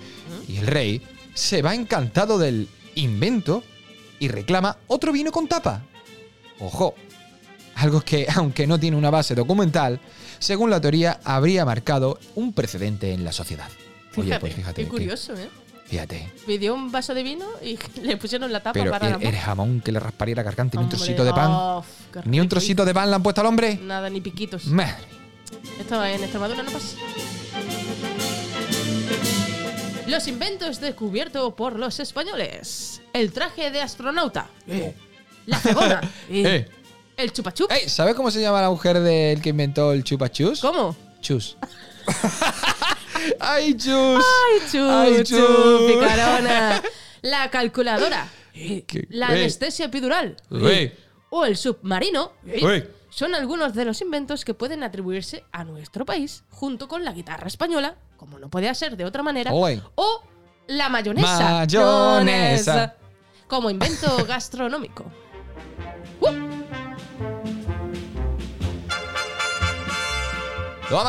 Y el rey se va encantado del invento y reclama otro vino con tapa. Ojo, algo que, aunque no tiene una base documental, según la teoría habría marcado un precedente en la sociedad. Oye, pues fíjate. qué curioso, ¿eh? Fíjate. Pidió un vaso de vino y le pusieron la tapa Pero para la el, jamón que le rasparía la garganta, ni un trocito de pan. Ni un trocito de pan le han puesto al hombre. Nada, ni piquitos. Madre. Esto en Extremadura no pasa. Los inventos descubiertos por los españoles. El traje de astronauta. La cebona. Eh. El chupachup. Ey, ¿Sabes cómo se llama la mujer del que inventó el chupachus? ¿Cómo? Chus. ¡Ay, chus! ¡Ay, chu, Ay, chu, chu. picarona! La calculadora. ¿Qué? La Ey. anestesia epidural. Ey. O el submarino. Ey. Son algunos de los inventos que pueden atribuirse a nuestro país, junto con la guitarra española, como no podía ser de otra manera, o la mayonesa. Mayonesa. Como invento gastronómico. Toma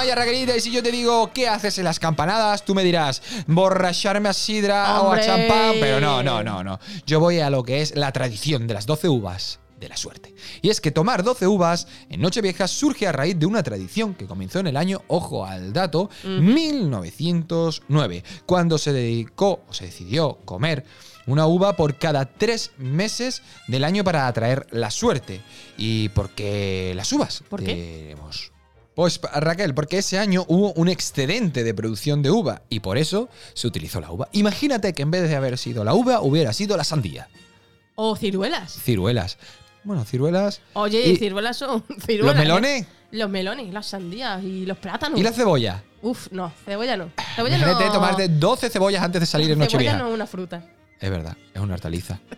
ya, Raquelita, y si yo te digo, ¿qué haces en las campanadas? Tú me dirás, borracharme a sidra o a champán. Pero no, no, no, no. Yo voy a lo que es la tradición de las 12 uvas de la suerte. Y es que tomar 12 uvas en Nochevieja surge a raíz de una tradición que comenzó en el año, ojo al dato, 1909, cuando se dedicó o se decidió comer una uva por cada tres meses del año para atraer la suerte. ¿Y por qué las uvas? ¿Por qué? Pues Raquel, porque ese año hubo un excedente de producción de uva y por eso se utilizó la uva. Imagínate que en vez de haber sido la uva, hubiera sido la sandía. O ciruelas. Ciruelas. Bueno, ciruelas. Oye, ¿Y ciruelas son ciruelas. ¿Los ¿eh? melones? Los melones, las sandías y los plátanos. ¿Y la cebolla? Uf, no, cebolla no. Cebolla Imagínate no. tomarte 12 cebollas antes de salir en Cebolla Nochevieja. no es una fruta. Es verdad, es una hortaliza.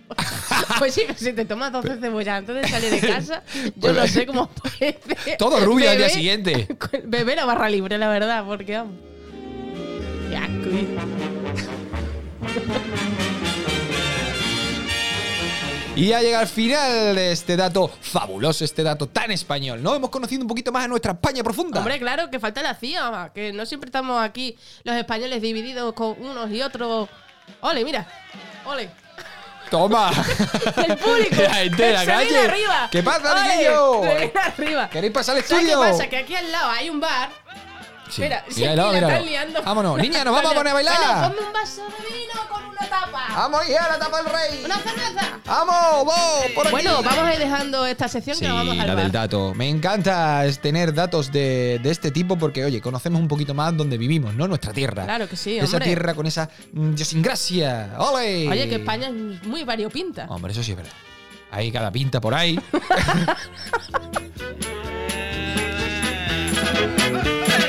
Pues sí, si te tomas 12 cebollas antes de salir de casa, yo no sé cómo puede. Todo rubio al día siguiente. Beber la barra libre, la verdad, porque vamos. Qué asco, hijo. Y ya llega al final de este dato fabuloso, este dato tan español. ¿No? Hemos conocido un poquito más a nuestra España profunda. Hombre, claro, que falta la CIA, que no siempre estamos aquí los españoles divididos con unos y otros. Ole, mira. Ole. Toma. El público. La gente de la se calle. viene arriba. ¿Qué pasa, Ole, niño? Se viene arriba. ¿Queréis pasar al ¿Sabes qué estudio? pasa? Que aquí al lado hay un bar. Sí. Mira, si Míralo, míralo. están liando. Vámonos. Niña, nos vamos a poner a bailar. Bueno, ponme un vaso de vino con una tapa. ¡Vamos, hija, la tapa del rey! Una cerveza. ¡Vamos, vos! ¡Por aquí! Bueno, vamos a ir dejando esta sección Sí, que nos vamos al la del dato. Me encanta tener datos de, de este tipo porque, oye, conocemos un poquito más donde vivimos, ¿no? Nuestra tierra. Claro que sí, Esa hombre. tierra con esa mm, idiosincrasia. ¡Ole! Oye, que España es muy variopinta. Hombre, eso sí es verdad. Hay cada pinta por ahí.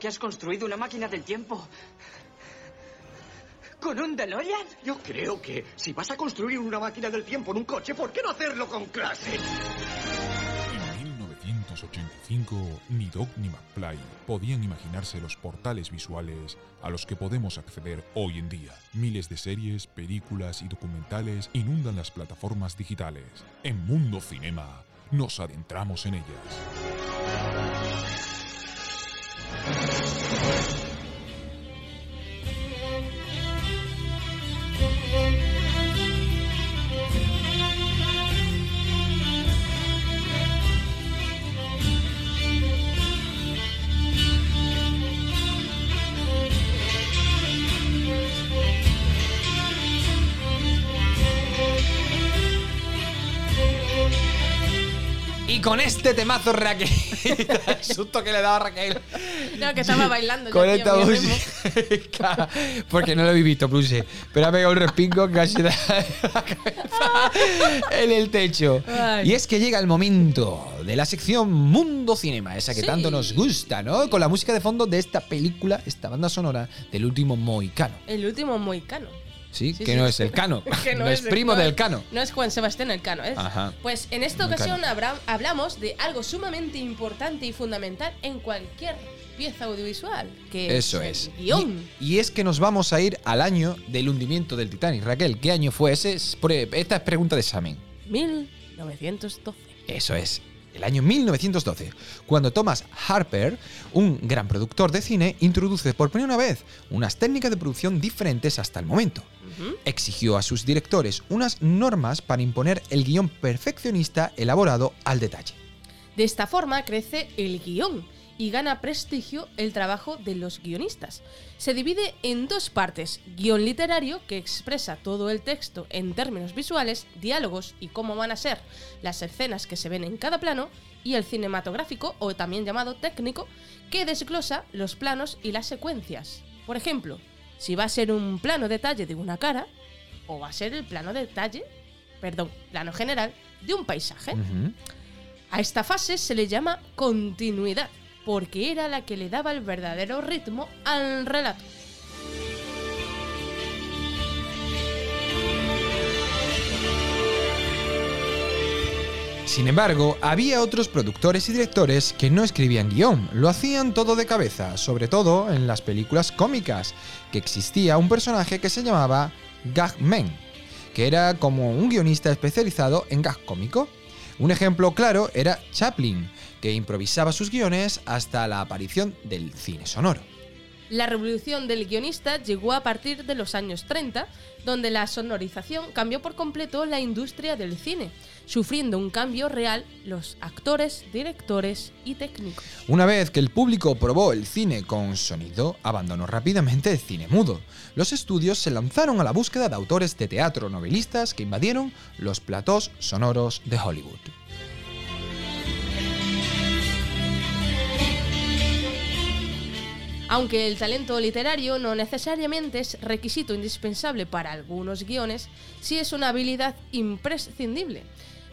que has construido una máquina del tiempo? ¿Con un DeLorean? Yo creo que si vas a construir una máquina del tiempo en un coche, ¿por qué no hacerlo con clase? En 1985, ni Doc ni McFly podían imaginarse los portales visuales a los que podemos acceder hoy en día. Miles de series, películas y documentales inundan las plataformas digitales. En Mundo Cinema nos adentramos en ellas. Y con este temazo, Raquel. El susto que le daba a Raquel. No, que estaba bailando. Con esta música. Porque no lo habéis visto, Pluse. Pero ha pegado un respingo casi la cabeza en el techo. Ay. Y es que llega el momento de la sección Mundo Cinema, esa que Sí. tanto nos gusta, ¿no? Con la música de fondo de esta película, esta banda sonora del último Moicano. El último moicano. ¿Sí? Sí, que sí. no es el Cano. Que no, es primo del Cano. No es Juan Sebastián el Cano, ¿es? Ajá. Pues en esta ocasión hablamos de algo sumamente importante y fundamental en cualquier pieza audiovisual, que Eso es. el guion. Y, y es que nos vamos a ir al año del hundimiento del Titanic. Raquel, ¿qué año fue ese? Esta es pregunta de examen. 1912. Eso es. El año 1912, cuando Thomas Harper, un gran productor de cine, introduce por primera vez unas técnicas de producción diferentes hasta el momento. Exigió a sus directores unas normas para imponer el guion perfeccionista elaborado al detalle. De esta forma crece el guion y gana prestigio el trabajo de los guionistas. Se divide en dos partes, guion literario, que expresa todo el texto en términos visuales, diálogos y cómo van a ser las escenas que se ven en cada plano, y el cinematográfico, o también llamado técnico, que desglosa los planos y las secuencias. Por ejemplo, si va a ser un plano detalle de una cara, o va a ser el plano detalle, perdón, plano general, de un paisaje. A esta fase se le llama continuidad, porque era la que le daba el verdadero ritmo al relato. Sin embargo, había otros productores y directores que no escribían guion, lo hacían todo de cabeza, sobre todo en las películas cómicas, que existía un personaje que se llamaba Gagman, que era como un guionista especializado en gag cómico. Un ejemplo claro era Chaplin, que improvisaba sus guiones hasta la aparición del cine sonoro. La revolución del guionista llegó a partir de los años 30, donde la sonorización cambió por completo la industria del cine, sufriendo un cambio real los actores, directores y técnicos. Una vez que el público probó el cine con sonido, abandonó rápidamente el cine mudo. Los estudios se lanzaron a la búsqueda de autores de teatro novelistas que invadieron los platós sonoros de Hollywood. Aunque el talento literario no necesariamente es requisito indispensable para algunos guiones, sí es una habilidad imprescindible.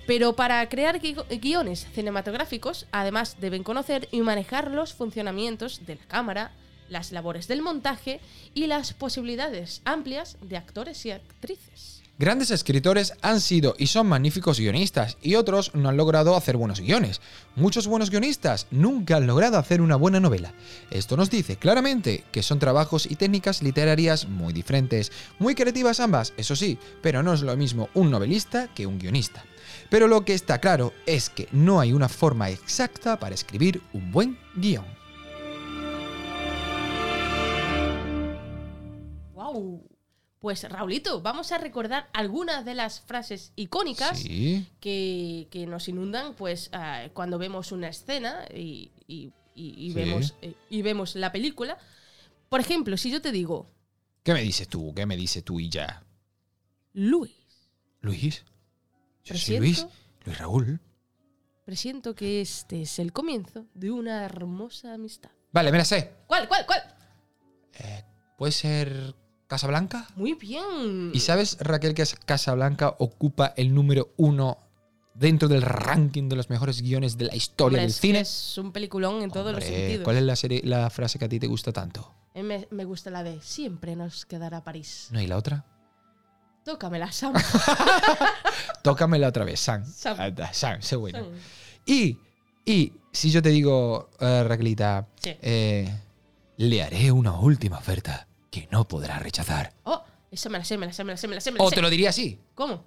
Pero para crear gui- guiones cinematográficos, además deben conocer y manejar los funcionamientos de la cámara, las labores del montaje y las posibilidades amplias de actores y actrices. Grandes escritores han sido y son magníficos guionistas y otros no han logrado hacer buenos guiones. Muchos buenos guionistas nunca han logrado hacer una buena novela. Esto nos dice claramente que son trabajos y técnicas literarias muy diferentes, muy creativas ambas, eso sí, pero no es lo mismo un novelista que un guionista. Pero lo que está claro es que no hay una forma exacta para escribir un buen guion. ¡Wow! Pues Raulito, vamos a recordar algunas de las frases icónicas Sí. que, que nos inundan pues ah, cuando vemos una escena y, y- y- y Sí. vemos, eh, y vemos la película. Por ejemplo, si yo te digo, ¿Qué me dices tú? ¿Qué me dices tú y ya? Luis, Luis. Yo soy. Luis. Luis Raúl. presiento que este es el comienzo de una hermosa amistad. Vale, me la sé. ¿Cuál, cuál, cuál? ¿Puede ser Casablanca? Muy bien. ¿Y sabes, Raquel, que Casablanca ocupa el número uno dentro del ranking de los mejores guiones de la historia Hombre, del es, cine? es un peliculón en todos los Hombre, sentidos. ¿Cuál es la, serie- la frase que a ti te gusta tanto? Eh, Me, me gusta la de siempre nos quedará París. ¿No hay la otra? Tócamela, Sam. Tócamela otra vez, Sam. Sam. Anda, Sam, sé bueno. Sam. Y, y si yo te digo, eh, Raquelita, Sí. eh, le haré una última oferta que no podrá rechazar. Oh, esa me la sé, me la sé, me la sé, me la sé. me la O sé. te lo diría así. ¿Cómo?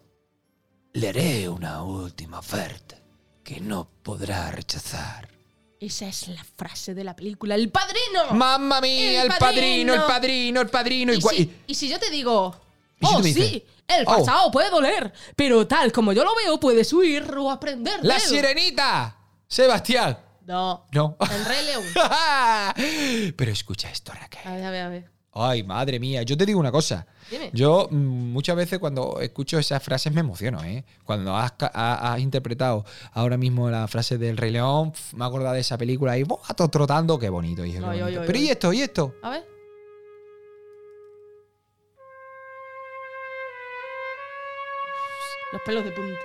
Le haré una última oferta que no podrá rechazar. Esa es la frase de la película El Padrino. ¡Mamma mía! El, padrino, el padrino, el padrino. ¿Y, y gua- si, y si yo te digo, ¿Y si oh tú me dices, sí, el "Oh"? pasado puede doler, pero tal como yo lo veo, puedes huir o aprender. de ¡La él". sirenita! ¡Sebastián! No. No. El Rey León. Pero escucha esto, Raquel. A ver, a ver, a ver. Ay, madre mía. Yo te digo una cosa. Dime. Yo mm, muchas veces cuando escucho esas frases me emociono, ¿eh? Cuando has, interpretado ahora mismo la frase del Rey León, me he acordado de esa película y ¡buah! todo trotando, qué bonito. dije, qué Ay, ay, bonito. ay, Pero. ¿y esto? ¿Y esto? A ver. Los pelos de punta.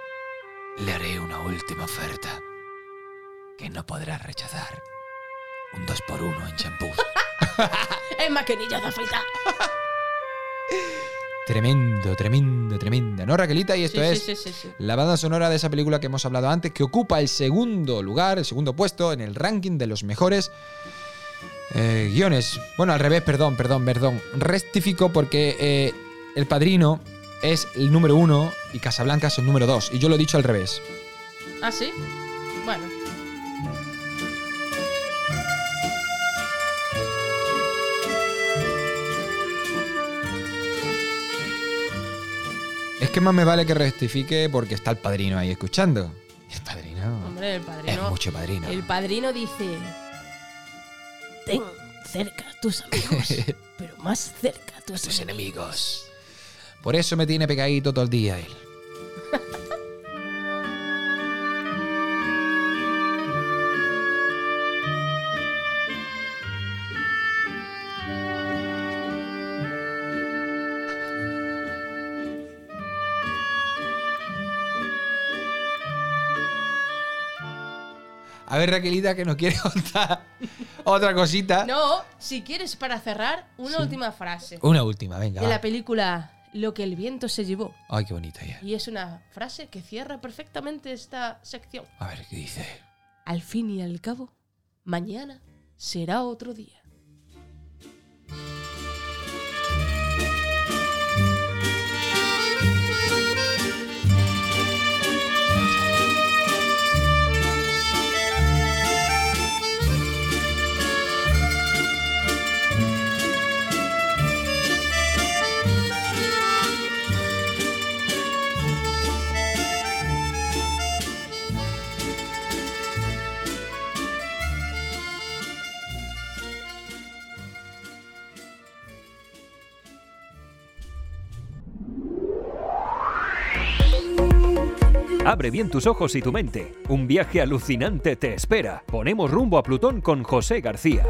Le haré una última oferta que no podrá rechazar. Un 2x1 en champú. Es maquinilla de afeitar. Tremendo, tremendo, tremenda. ¿No, Raquelita? Y esto Sí, es sí, sí. la banda sonora de esa película que hemos hablado antes, que ocupa el segundo lugar, el segundo puesto en el ranking de los mejores eh, guiones. Bueno, al revés, perdón, perdón, perdón. Rectifico porque eh, El Padrino es el número uno y Casablanca es el número dos. Y yo lo he dicho al revés. ¿Ah, sí? Bueno, que más me vale que rectifique porque está el padrino ahí escuchando. El padrino. hombre, el padrino. Es mucho padrino. El padrino dice. Ten cerca a tus amigos, pero más cerca a tus, Tus enemigos. enemigos. Por eso me tiene pegadito todo el día él. A ver, Raquelita, que nos quiere contar otra cosita. No, si quieres para cerrar, una última frase. Una última, venga. De va. la película Lo que el viento se llevó. Ay, qué bonita ella. Y es una frase que cierra perfectamente esta sección. A ver, ¿qué dice? Al fin y al cabo, mañana será otro día. Abre bien tus ojos y tu mente. Un viaje alucinante te espera. Ponemos rumbo a Plutón con José García.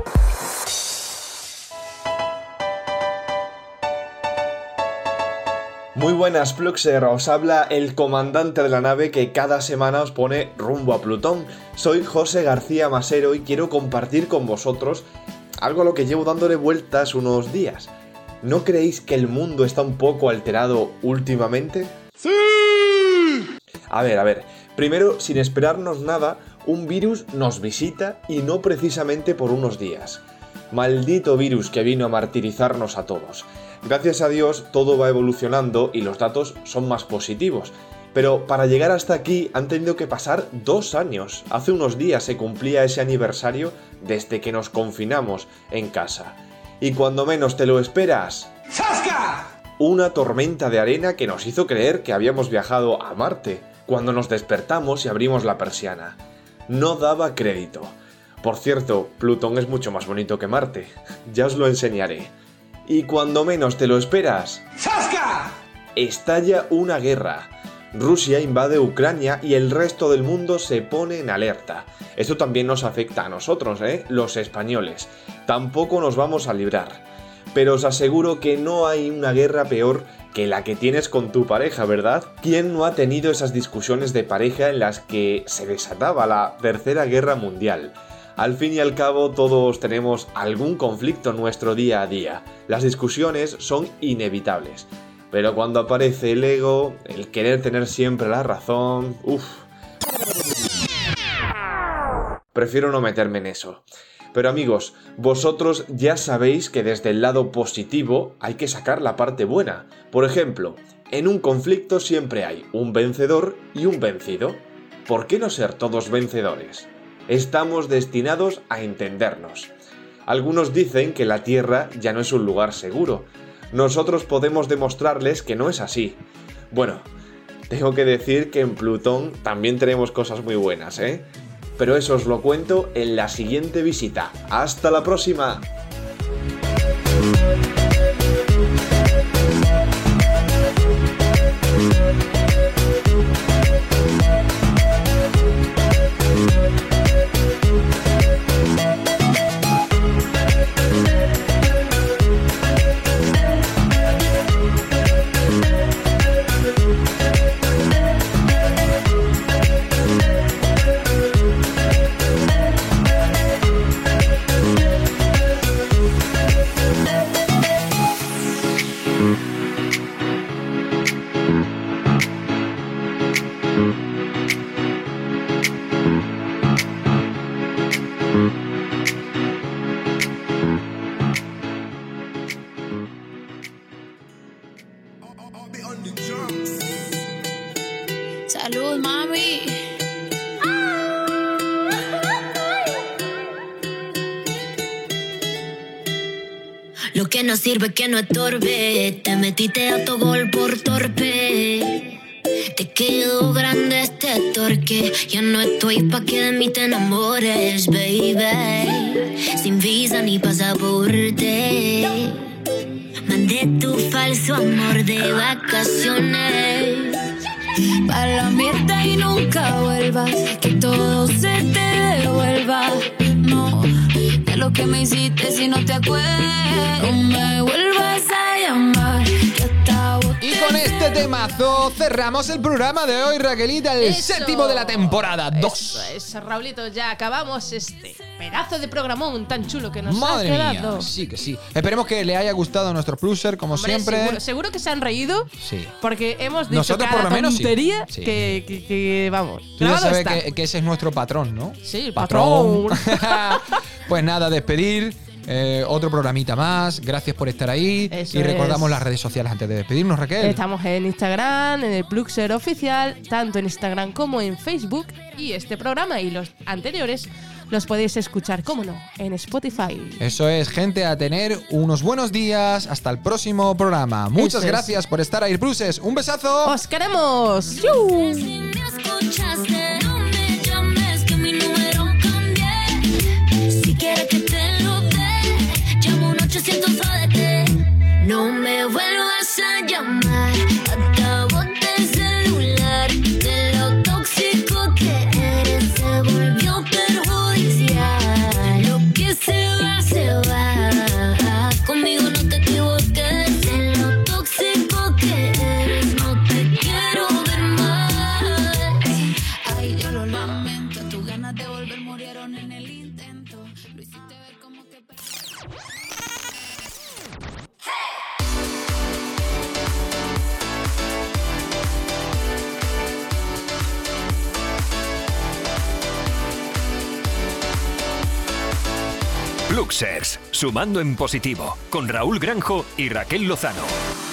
Muy buenas, Fluxer. Os habla el comandante de la nave que cada semana os pone rumbo a Plutón. Soy José García Masero y quiero compartir con vosotros algo a lo que llevo dándole vueltas unos días. ¿No creéis que el mundo está un poco alterado últimamente? ¡Sí! A ver, a ver. Primero, sin esperarnos nada, un virus nos visita y no precisamente por unos días. Maldito virus que vino a martirizarnos a todos. Gracias a Dios todo va evolucionando y los datos son más positivos. Pero para llegar hasta aquí han tenido que pasar dos años. Hace unos días se cumplía ese aniversario desde que nos confinamos en casa. Y cuando menos te lo esperas... ¡Zasca! Una tormenta de arena que nos hizo creer que habíamos viajado a Marte, cuando nos despertamos y abrimos la persiana. No daba crédito. Por cierto, Plutón es mucho más bonito que Marte. Ya os lo enseñaré. Y cuando menos te lo esperas... ¡Zasca! Estalla una guerra. Rusia invade Ucrania y el resto del mundo se pone en alerta. Esto también nos afecta a nosotros, ¿eh? Los españoles. Tampoco nos vamos a librar. Pero os aseguro que no hay una guerra peor que la que tienes con tu pareja, ¿verdad? ¿Quién no ha tenido esas discusiones de pareja en las que se desataba la Tercera Guerra Mundial? Al fin y al cabo todos tenemos algún conflicto en nuestro día a día. Las discusiones son inevitables. Pero cuando aparece el ego, el querer tener siempre la razón, uff. Prefiero no meterme en eso. Pero amigos, vosotros ya sabéis que desde el lado positivo hay que sacar la parte buena. Por ejemplo, en un conflicto siempre hay un vencedor y un vencido. ¿Por qué no ser todos vencedores? Estamos destinados a entendernos. Algunos dicen que la Tierra ya no es un lugar seguro. Nosotros podemos demostrarles que no es así. Bueno, tengo que decir que en Plutón también tenemos cosas muy buenas, ¿eh? Pero eso os lo cuento en la siguiente visita. ¡Hasta la próxima! Que no estorbe. Te metiste a tu gol por torpe. Te quedó grande este torque. Ya no estoy pa' que de mí te enamores, baby. Sin visa ni pasaporte. Mandé tu falso amor de vacaciones. Pa' la mierda y nunca vuelvas. Que todo se te devuelva. No, de lo que me hiciste si no te acuerdas. Temazo cerramos el programa de hoy, Raquelita, el Eso. séptimo de la temporada 2. Eso es, Raulito, ya acabamos este pedazo de programón tan chulo que nos Madre ha mía, quedado. sí que sí. Esperemos que le haya gustado nuestro pluser, como Hombre, siempre. Seguro, seguro que se han reído Sí. porque hemos dicho Nosotros cada por lo menos tontería Sí. Que, que- que, vamos. Tú ya sabes que, que ese es nuestro patrón, ¿no? Sí, el patrón. pues nada, despedir. Eh, otro programita más. Gracias por estar ahí. Eso y recordamos es. las redes sociales antes de despedirnos, Raquel. Estamos en Instagram, en el Pluxer oficial, tanto en Instagram como en Facebook. Y este programa y los anteriores los podéis escuchar, cómo no, en Spotify. Eso es, gente, a tener unos buenos días. Hasta el próximo programa. Muchas Eso es. gracias por estar ahí, Pluses. Un besazo. ¡Os queremos! Si quieres que te dé, 800 ODT. No me vuelvas a llamar, Luxers, sumando en positivo, con Raúl Granjo y Raquel Lozano.